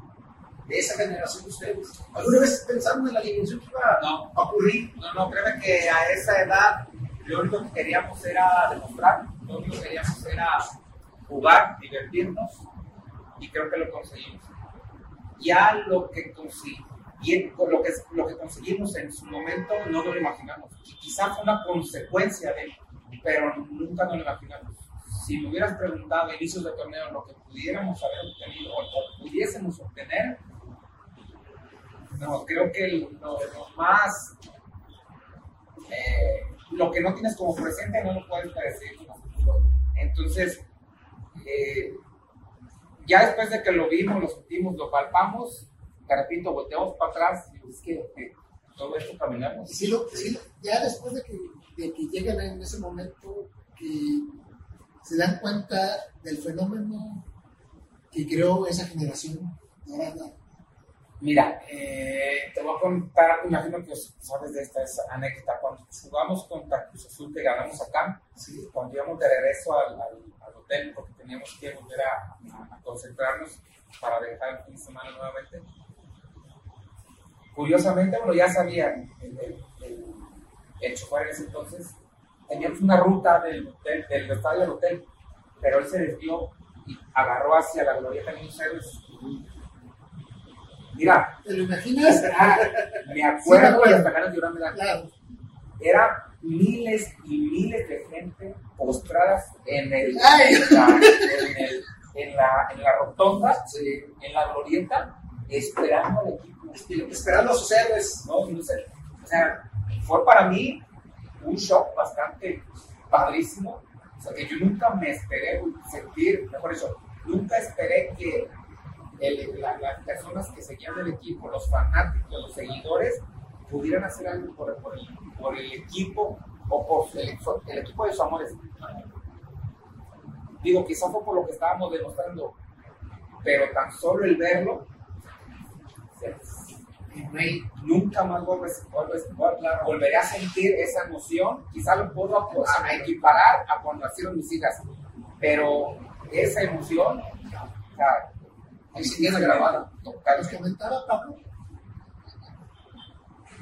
de esa generación de ustedes. ¿Alguna vez pensaron en la dimensión que iba No. a ocurrir? No, no, créeme que a esa edad lo único que queríamos era demostrar, lo único que queríamos era jugar, divertirnos y creo que lo conseguimos. Ya lo que, consi- y con lo que, lo que conseguimos en su momento no lo imaginamos. Qui- Quizá fue una consecuencia de, pero nunca nos lo imaginamos. Si me hubieras preguntado a inicios de torneo lo que pudiéramos haber obtenido o, pudiésemos obtener, no, creo que lo, lo más eh, lo que no tienes como presente no lo puedes predecir. Entonces, eh, ya después de que lo vimos, lo sentimos, lo palpamos, repente volteamos para atrás y es que eh, todo esto caminamos. Sí lo- sí ya después de que, de que llegan en ese momento que se dan cuenta del fenómeno que creó esa generación dorada. Mira, eh, te voy a contar, imagino que sabes de esta esa anécdota. Cuando jugamos contra Cruz Azul, que ganamos acá, Sí. cuando íbamos de regreso al, al- al hotel, porque teníamos que volver a, a- a concentrarnos para dejar el fin de semana nuevamente. Curiosamente, bueno, ya sabían el, el, el, en ese entonces, teníamos una ruta del, hotel, del estadio al hotel, pero él se desvió y agarró hacia la glorieta de Ceros. Mira, ¿Te lo imaginas? Ah, me Sí, me acuerdo y acuerdo. hasta ganas de llorar me claro. era miles y miles de gente postradas en, el, Ay. en, la, en, el- en la, en la rotonda, en la glorieta, esperando al equipo. Esperando a sus héroes. No, no sé. O sea, fue para mí un shock bastante padrísimo. O sea, que yo nunca me esperé sentir, mejor eso, nunca esperé que el- la- las personas que seguían el equipo, los fanáticos, los seguidores, pudieran hacer algo por, por el, por el equipo o por el, el equipo de sus amores. Digo, quizá fue por lo que estábamos demostrando, pero tan solo el verlo, Nunca más volveré a sentir esa emoción. Quizá lo puedo a, a equiparar a cuando nacieron mis hijas, pero esa emoción, o sea, grabada. nos comentaba Pablo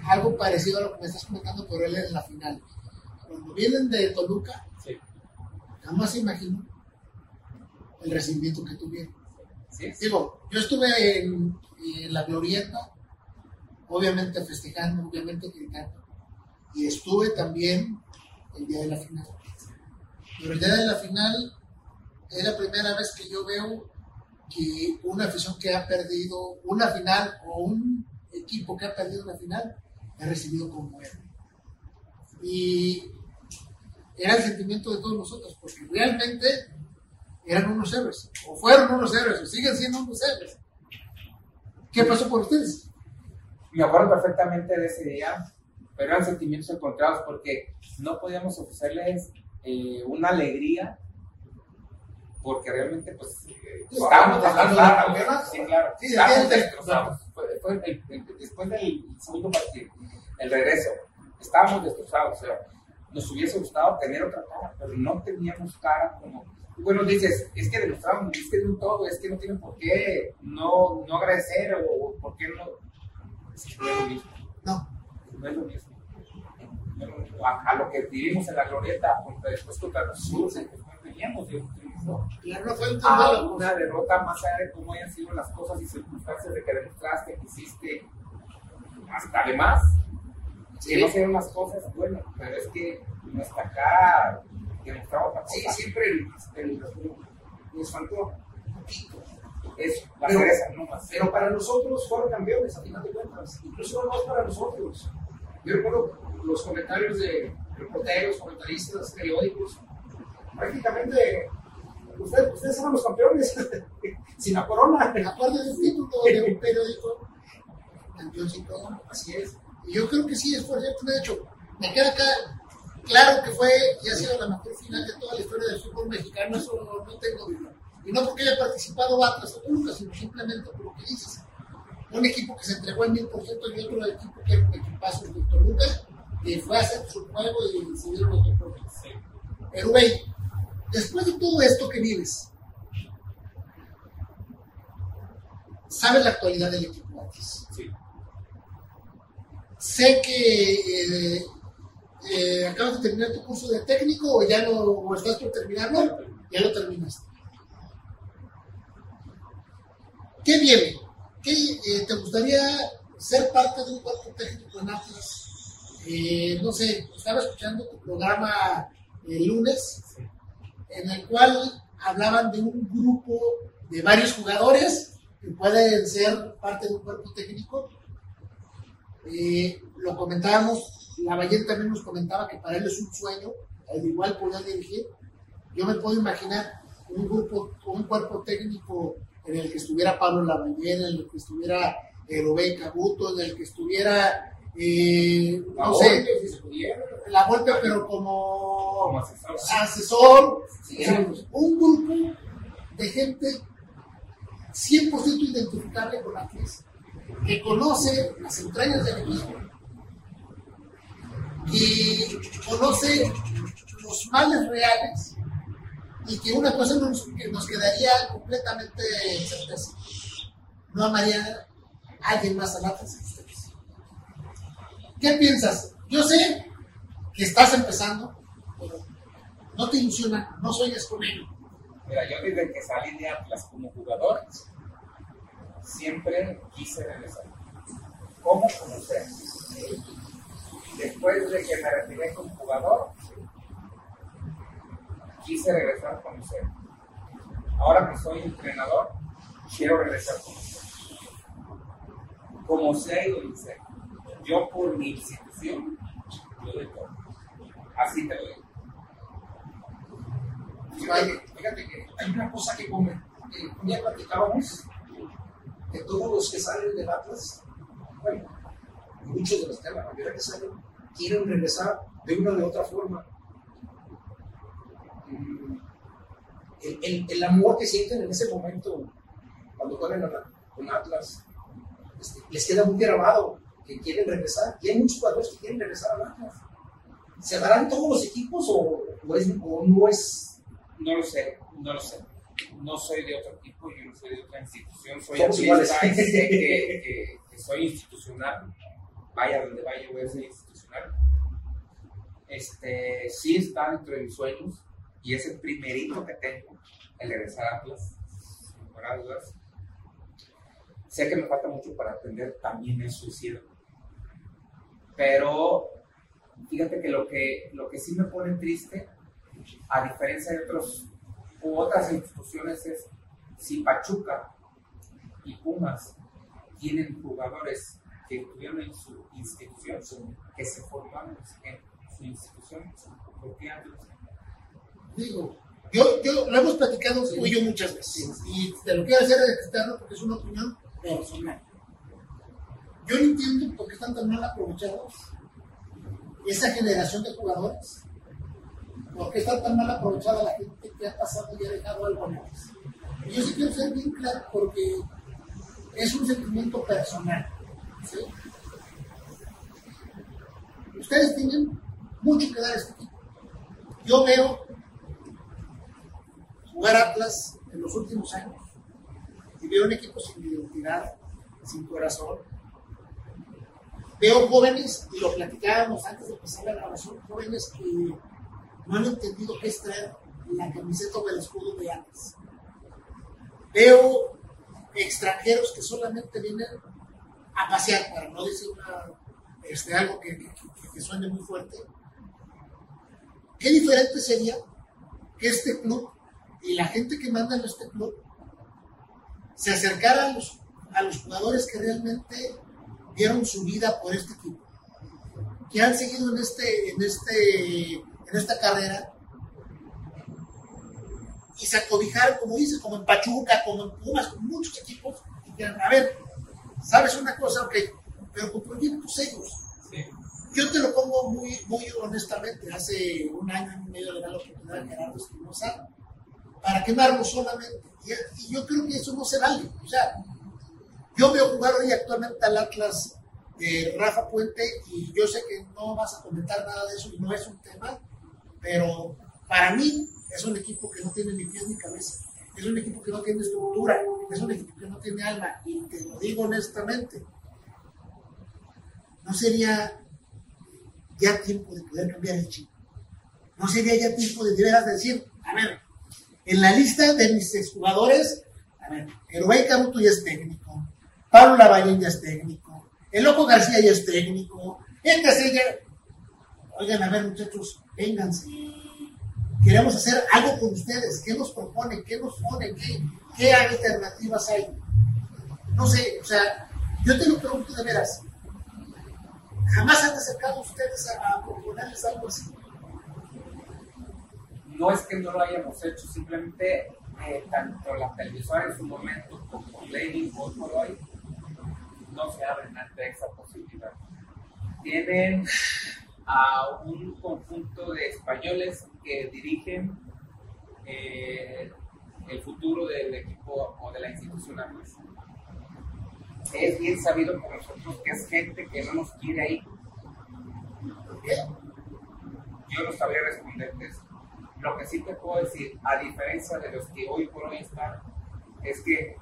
algo parecido a lo que me estás comentando, pero él en la final. Cuando vienen de Toluca, Sí, jamás se imaginó el recibimiento que tuvieron. Sí. Digo, yo estuve en, en la glorieta, obviamente festejando, obviamente gritando, y estuve también el día de la final. Pero el día de la final, es la primera vez que yo veo que una afición que ha perdido una final o un equipo que ha perdido una final ha recibido como héroe. Y era el sentimiento de todos nosotros, porque realmente eran unos héroes, o fueron unos héroes, o siguen siendo unos héroes. ¿Qué pasó por ustedes? Me acuerdo perfectamente de ese día, pero eran sentimientos encontrados porque no podíamos ofrecerles eh, una alegría porque realmente pues eh, estábamos destrozados. Sí, claro, sí, estábamos destrozados. El, el, después del segundo partido, el regreso, estábamos destrozados. O sea, nos hubiese gustado tener otra cara, pero no teníamos cara como... Bueno, dices, es que demostramos, es que un todo, es que no tienen por qué no, no agradecer o por qué no... Es que no es lo mismo. No. No es lo mismo. A, a, lo que vivimos en la glorieta, contra, después contra nosotros, después veníamos de un triunfo. Claro, fue un a una derrota más allá de cómo hayan sido las cosas y circunstancias de que demostraste que hiciste hasta además Sí. Que no sean las cosas, bueno, pero es que nuestra cara demostraba otra cosa. Sí, siempre el, el, nos faltó un poquito. Eso, la pero, cereza, no más. Pero para nosotros fueron campeones, a final de cuentas. Incluso no más para nosotros. Yo recuerdo los comentarios de reporteros, comentaristas, periódicos. Prácticamente, ustedes, ustedes eran los campeones, sin la corona. Aparte de un título de un periódico, campeón sin corona, así es. Yo creo que sí, es por cierto, de hecho, me queda acá claro que fue y ha sido la mejor final de toda la historia del fútbol mexicano, eso no, tengo duda. Y no porque haya participado Atlas o Toluca, sino simplemente por lo que dices. Un equipo que se entregó por ciento y otro equipo que era un equipazo de Toluca, que fue a hacer su juego y se dieron los problemas. Pero, güey, después de todo esto que vives, ¿sabes la actualidad del equipo Atlas? Sí sé que eh, eh, acabas de terminar tu curso de técnico o ya no o estás por terminarlo, ya lo terminaste. ¿Qué viene? ¿Qué, eh, ¿Te gustaría ser parte de un cuerpo técnico en Atlas? Eh, no sé, estaba escuchando tu programa el lunes, en el cual hablaban de un grupo de varios jugadores que pueden ser parte de un cuerpo técnico lo comentábamos, la Ballén también nos comentaba que para él es un sueño, al igual poder dirigir. Yo me puedo imaginar un grupo, un cuerpo técnico en el que estuviera Pablo Lavallén, en el que estuviera eh, Rubén Cabuto, en el que estuviera, eh, no la sé, la golpe, pero como, Como asesor. asesor, Sí. un grupo de gente 100% identificable con Atlas, que conoce las entrañas del equipo y conoce los males reales y que una cosa nos, que nos quedaría completamente certeza. No amaría a alguien más al Atlas que ustedes. ¿Qué piensas? Yo sé que estás empezando, pero no te ilusiona, no sueñes con. Mira, yo desde que salí de Atlas como jugador, siempre quise regresar. ¿Cómo? Como. Después de que me retiré como jugador, quise regresar como sea. Ahora que soy entrenador, quiero regresar como sea. Como sea y donde sea. Yo por mi institución, lo doy todo. Así te lo digo. Fíjate, fíjate que hay una cosa que come. Eh, un día platicábamos que todos los que salen del Atlas, bueno, muchos de los que la mayoría que salen, quieren regresar de una o de otra forma. El, el, el amor que sienten en ese momento, cuando juegan a con Atlas, este, les queda muy grabado que quieren regresar. Y hay muchos jugadores que quieren regresar al Atlas. ¿Se darán todos los equipos o, o es, o no es No lo sé, no lo sé. No soy de otro equipo, yo no soy de otra institución, soy Somos atleta iguales. y sé que, que- que soy institucional. Vaya donde vaya, voy a ser institucional. Este, sí está dentro de mis sueños y es el primerito que tengo, el regresar a Atlas, sin lugar a dudas. Sé que me falta mucho para aprender también es cierto. Pero fíjate que lo que, lo que sí me pone triste, a diferencia de otros u otras instituciones es si Pachuca y Pumas tienen jugadores que estuvieron en su institución, que se formaron en su institución. Digo, yo, yo lo hemos platicado tú y yo muchas veces, y te lo quiero hacer externo porque es una opinión personal. Yo no entiendo por qué están tan mal aprovechados esa generación de jugadores. ¿Por qué está tan mal aprovechada la gente que ha pasado y ha dejado algo más? Y yo sí quiero ser bien claro porque es un sentimiento personal. Ustedes tienen mucho que dar este equipo. Yo veo jugar Atlas en los últimos años y veo un equipo sin identidad, sin corazón. Veo jóvenes, y lo platicábamos antes de empezar la grabación, jóvenes que no han entendido qué es traer la camiseta o el escudo de Atlas. Veo extranjeros que solamente vienen a pasear, para no decir este, algo que, que, suene muy fuerte. ¿Qué diferente sería que este club y la gente que manda en este club se acercara a los, a los jugadores que realmente dieron su vida por este equipo, que han seguido en, este, en, este, en esta carrera y se acobijaron, como dice, como en Pachuca, como en Pumas, con muchos equipos, y que, a ver, ¿sabes una cosa? Ok, pero con proyectos serios. Sí. Yo te lo pongo muy, muy honestamente, hace un año y medio le da la oportunidad a Gerardo Espinosa para quemarlo solamente. Y, y, yo creo que eso no se vale. O sea, yo veo jugar hoy actualmente al Atlas de Rafa Puente y yo sé que no vas a comentar nada de eso y no es un tema, pero para mí es un equipo que no tiene ni pies ni cabeza. Es un equipo que no tiene estructura, es un equipo que no tiene alma, y te lo digo honestamente. No sería ya tiempo de poder cambiar el chip. No sería ya tiempo de de decir, a ver, en la lista de mis exjugadores, a ver, Herubay Caruto ya es técnico, Pablo Lavallén ya es técnico, el Loco García ya es técnico, este ya. Oigan, a ver, muchachos, vénganse. Queremos hacer algo con ustedes. ¿Qué nos proponen? ¿Qué nos ponen? ¿Qué, qué alternativas hay? No sé, o sea, yo te lo pregunto de veras. ¿Jamás han acercado ustedes a, proponerles algo así? no es que no lo hayamos hecho, simplemente eh, tanto la televisora en su momento como Lady por hoy no se abren ante esa posibilidad. Tienen a un conjunto de españoles que dirigen eh, el futuro del equipo o de la institución Atlas. Es bien sabido por nosotros que es gente que no nos quiere ahí. Yo no sabría responderte eso. Lo que sí te puedo decir, a diferencia de los que hoy por hoy están, es que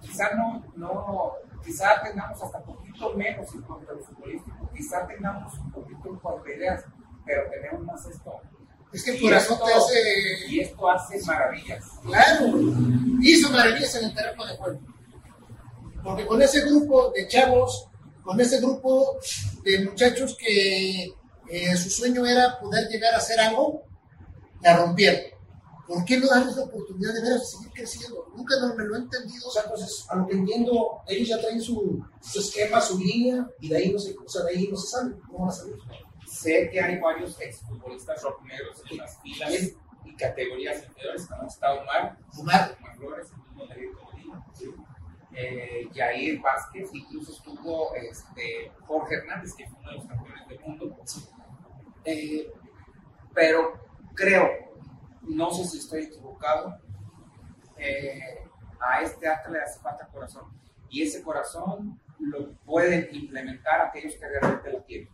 quizá no, no quizá tengamos hasta un poquito menos en cuanto a lo futbolístico, quizá tengamos un poquito en cuanto a ideas, pero tenemos más esto. Es que el corazón te hace. Y esto hace maravillas. Claro, hizo maravillas en el terreno de juego. Porque con ese grupo de chavos, con ese grupo de muchachos que eh, su sueño era poder llegar a hacer algo, la rompieron. ¿Por qué no darles la oportunidad de ver a seguir creciendo? Nunca no, me lo he entendido. O sea, entonces, a lo que entiendo, ellos ya traen su, su esquema, su línea, y de ahí no se, o sea, de ahí no se salen. ¿Cómo van a salir? Sé que hay varios exfutbolistas rojinegros en las filas y categorías inferiores, como está Omar, Omar, Omar Flores, el mismo David Comodino, ¿sí? eh, Jair Vázquez, incluso estuvo este, Jorge Hernández, que fue uno de los campeones del mundo. Eh, pero creo, no sé si estoy equivocado, eh, a este acto le hace falta corazón. Y ese corazón lo pueden implementar aquellos que realmente lo tienen.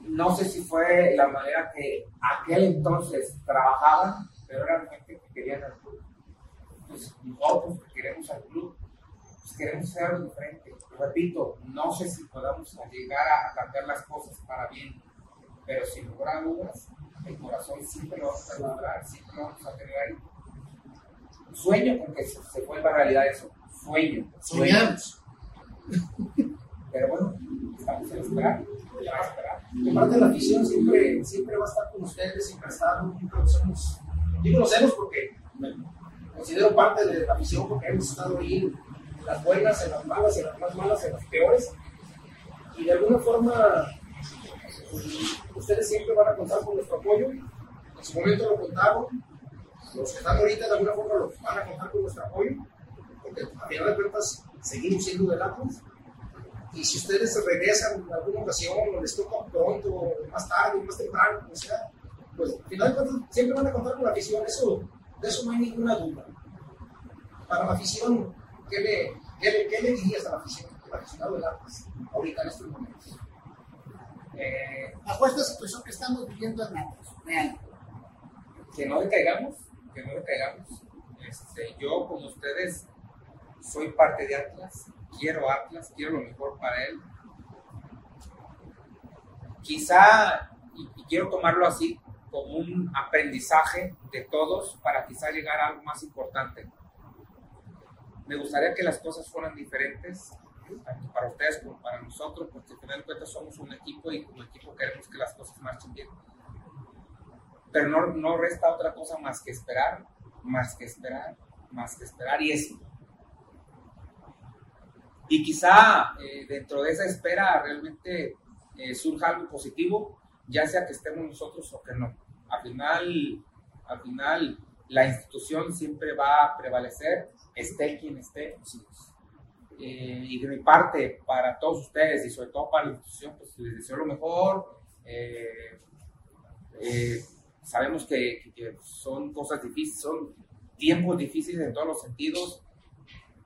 No sé si fue la manera que aquel entonces trabajaban, pero era gente que querían al club. Pues nosotros que queremos al club, pues queremos hacer algo. Repito, no sé si podamos llegar a cambiar las cosas para bien, pero sin lugar a dudas, el corazón siempre lo vamos a lograr, siempre lo vamos a tener ahí. Sueño porque se, se vuelva realidad eso. Sueño. soñamos. Pero bueno, estamos en esperar. Ya a esperar. Y aparte la afición siempre, siempre va a estar con ustedes, siempre los hemos digo los hemos porque me considero parte de la afición porque hemos estado ahí en las buenas, en las malas, en las más malas, en las peores. Y de alguna forma, ustedes siempre van a contar con nuestro apoyo. En su momento lo contaron. Los que están ahorita de alguna forma lo van a contar con nuestro apoyo. Porque a final de cuentas seguimos siendo del Atlas. Y si ustedes regresan en alguna ocasión o les toca pronto, más tarde, más temprano, como sea, pues al final de cuentas siempre van a contar con la afición. Eso, de eso no hay ninguna duda. Para la afición, ¿qué le, qué le, qué le dirías a la afición, al aficionado del Atlas, ahorita en estos momentos? Eh, bajo esta situación que estamos viviendo en Atlas, real. Que no decaigamos, que no decaigamos. Este, yo, como ustedes, soy parte de Atlas, quiero Atlas, quiero lo mejor para él. Quizá, y, y quiero tomarlo así, como un aprendizaje de todos para quizá llegar a algo más importante. Me gustaría que las cosas fueran diferentes, tanto para ustedes como para nosotros, porque al final de cuentas somos un equipo y como equipo queremos que las cosas marchen bien. Pero no, no resta otra cosa más que esperar, más que esperar, más que esperar y eso. Y quizá eh, dentro de esa espera realmente eh, surja algo positivo, ya sea que estemos nosotros o que no. Al final, al final la institución siempre va a prevalecer, esté quien esté. Eh, y de mi parte, para todos ustedes y sobre todo para la institución, pues les deseo lo mejor. Eh, eh, sabemos que, que, que, son cosas difíciles, son tiempos difíciles en todos los sentidos,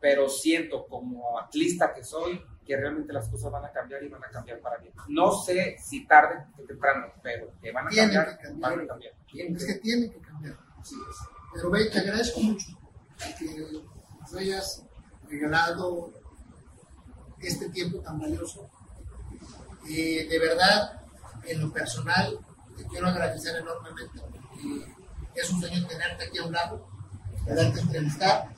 pero siento como atlista que soy que realmente las cosas van a cambiar y van a cambiar para bien. No sé si tarde o temprano, pero que van a tienen cambiar, que cambiar. van a cambiar. Es que tienen que cambiar. Así es. Pero ve, te agradezco mucho que nos hayas regalado este tiempo tan valioso. Eh, de verdad, en lo personal, te quiero agradecer enormemente porque es un sueño tenerte aquí a un lado, poderte entrevistar,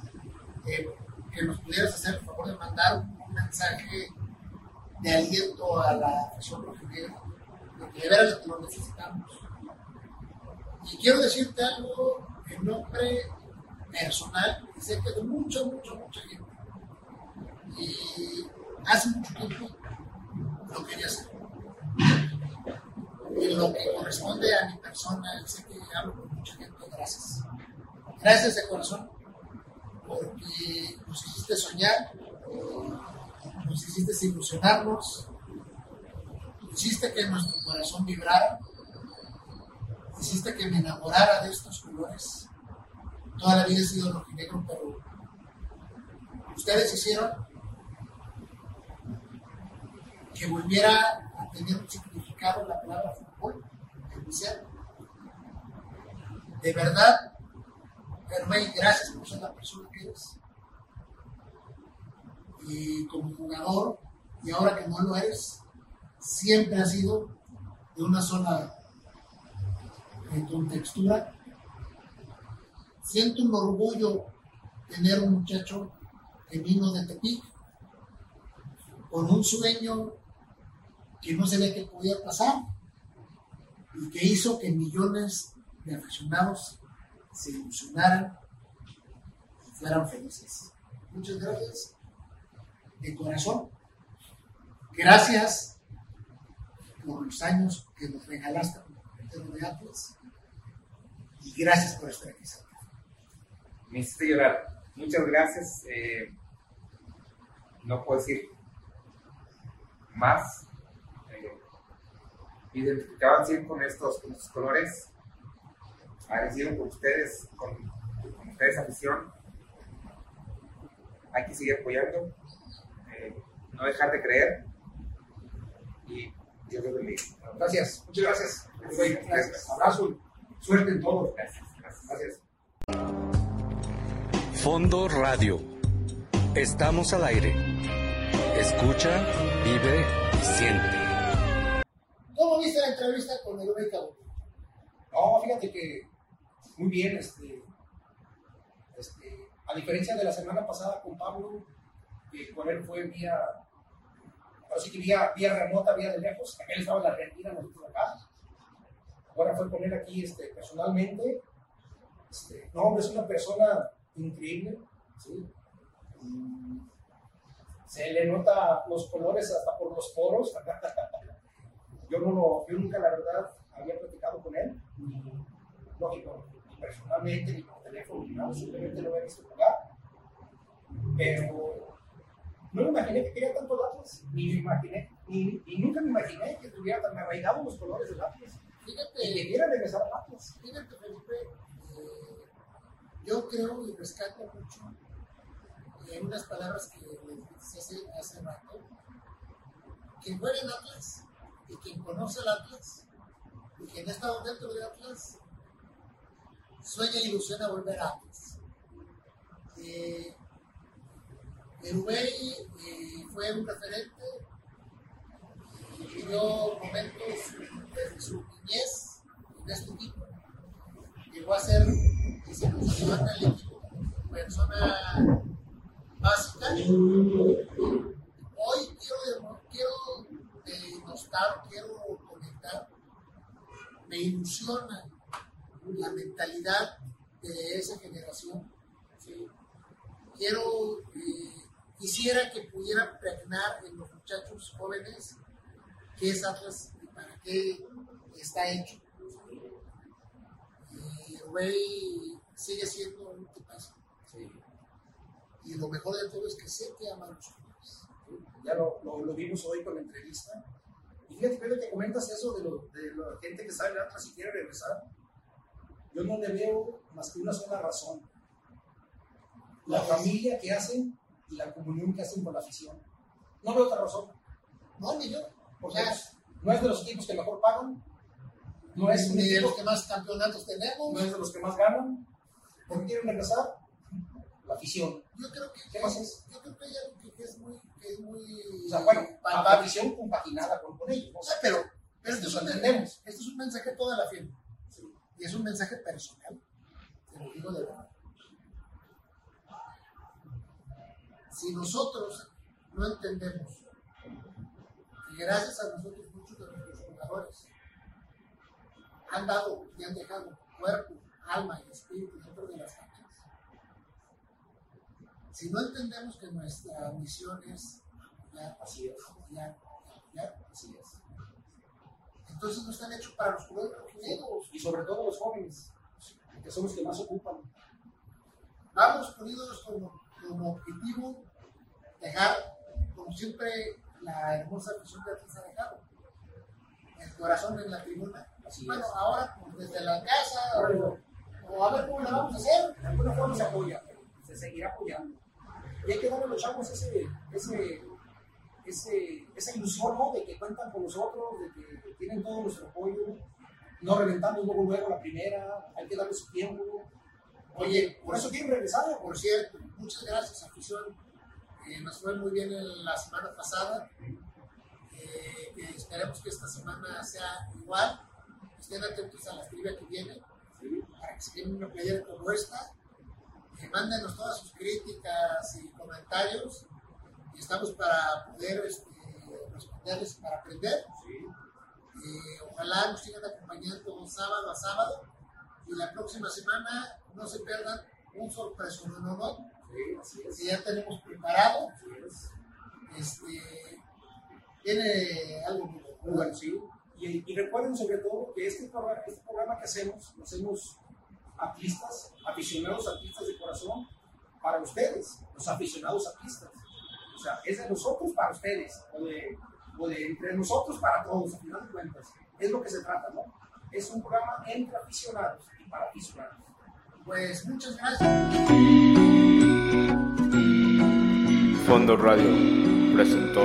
eh, que nos pudieras hacer el favor de mandar un mensaje de aliento a la afición rojinegra, porque de veras lo necesitamos. Y quiero decirte algo en nombre personal, y sé que de mucho, mucho, mucha gente. Y hace mucho tiempo lo quería hacer. En lo que corresponde a mi persona, sé que hablo con mucha gente, gracias. Gracias de corazón, porque nos hiciste soñar, nos hiciste ilusionarnos, hiciste que nuestro corazón vibrara, hiciste que me enamorara de estos colores. Toda la vida he sido rojinegro, pero ustedes hicieron que volviera a tener un significado la palabra fútbol, inicial. De verdad, Hermay, gracias por ser la persona que eres. Y como jugador, y ahora que no lo eres, siempre ha sido de una sola en contextura. Siento un orgullo tener un muchacho que vino de Tepic con un sueño que no sabía que podía pasar y que hizo que millones de aficionados se ilusionaran y fueran felices. Muchas gracias de corazón. Gracias por los años que nos regalaste como de Atlas y gracias por estar aquí. Me hiciste llorar. Muchas gracias. Eh, no puedo decir más. Identificaban siempre con estos, con estos colores. Agradecido por ustedes, con, con ustedes afición. Hay que seguir apoyando. Eh, no dejar de creer. Y Dios los bendiga. Gracias, muchas gracias. gracias. Abrazo, suerte en todo. Gracias. gracias. Gracias. Fondo Radio. Estamos al aire. Escucha, vive y siente. ¿Cómo viste la entrevista con el Rey Cabo? No, fíjate que muy bien, este, este, a diferencia de la semana pasada con Pablo, que con él fue vía, así que vía, vía remota, vía de lejos, él estaba en la Argentina, nosotros acá. Ahora fue con él aquí este, personalmente Este, no, hombre, es una persona increíble, ¿sí? se le nota los colores hasta por los poros. yo, no lo, yo nunca, la verdad, había platicado con él, ni, lógico, ni personalmente, ni por teléfono, ni nada, simplemente lo había visto jugar. Pero no me imaginé que quería tanto Atlas, ni me imaginé, ni, nunca me imaginé que tuviera tan arraigados los colores del Atlas. Fíjate, y que quiera regresar al Atlas. Fíjate, Felipe, eh, yo creo y rescato mucho en unas palabras que les hace, hace rato, quien juega en Atlas y quien conoce el Atlas y quien ha estado dentro de Atlas, sueña e ilusiona volver a Atlas. Eh, eh, fue un referente y vivió momentos de su niñez en este equipo. Llegó a ser, y se posicionó en el equipo, persona básica quiero, quiero quiero conectar, me ilusiona la mentalidad de esa generación. Quiero, eh, quisiera que pudiera pregnar en los muchachos jóvenes qué es Atlas y para qué está hecho. Y Rey sigue siendo un tipazo. Y lo mejor de todo es que sé que aman los jóvenes. Ya lo, vimos hoy con la entrevista. Y fíjate, que comentas eso de, lo, de la gente que sale atrás y quiere regresar. Yo no le veo más que una sola razón. La familia que hacen y la comunión que hacen con la afición. No veo otra razón. No, ni yo. Porque no es de los equipos que mejor pagan, no es ni de los que más campeonatos tenemos, no es de los que más ganan. ¿Por qué quieren regresar? la afición. Yo creo que, ¿Qué más es? Yo creo que hay algo que es muy... Que es muy o sea, bueno, la afición compaginada con, con ellos. O sea, pero, pero esto, es un, entendemos. esto es un mensaje toda la firma. Sí. Y es un mensaje personal. Te lo digo de verdad. Si nosotros no entendemos que gracias a nosotros muchos de nuestros jugadores han dado y han dejado cuerpo, alma y espíritu dentro si no entendemos que nuestra misión es apoyar, así es. apoyar, apoyar, así es. Entonces no están hechos para los jugadores y sobre todo los jóvenes, que son los que más ocupan. Vamos poniéndonos como, como objetivo dejar, como siempre, la hermosa visión que Atlas ha dejado. El corazón en la tribuna. Así bueno, ahora pues, desde la casa, o, o, a ver cómo lo vamos a hacer. De alguna forma se apoya, se seguirá apoyando. Y hay que darle a los chavos ese, ese, ese, esa ilusión ¿no? de que cuentan con nosotros, de que tienen todo nuestro apoyo, no reventando luego, luego la primera, hay que darle su tiempo. Oye, por eso quieren regresar. Por cierto, muchas gracias, afición. Eh, nos fue muy bien la semana pasada. Eh, esperemos que esta semana sea igual. Estén atentos a la trivia que viene, para que se quede una playera como esta que mándenos todas sus críticas y comentarios y estamos para poder este, responderles para aprender. Eh, ojalá nos sigan acompañando sábado a sábado y la próxima semana no se pierdan un sorpreso no, no, no, que ya tenemos preparado. Este, tiene algo muy bueno, sí. Y, y, recuerden sobre todo que este programa, este programa que hacemos, lo hacemos atlistas, aficionados atlistas de corazón, para ustedes, los aficionados atlistas. O sea, es de nosotros para ustedes, o de, o de entre nosotros para todos, a final de cuentas. Es lo que se trata, ¿no? Es un programa entre aficionados y para aficionados. Pues muchas gracias. Fondo Radio presentó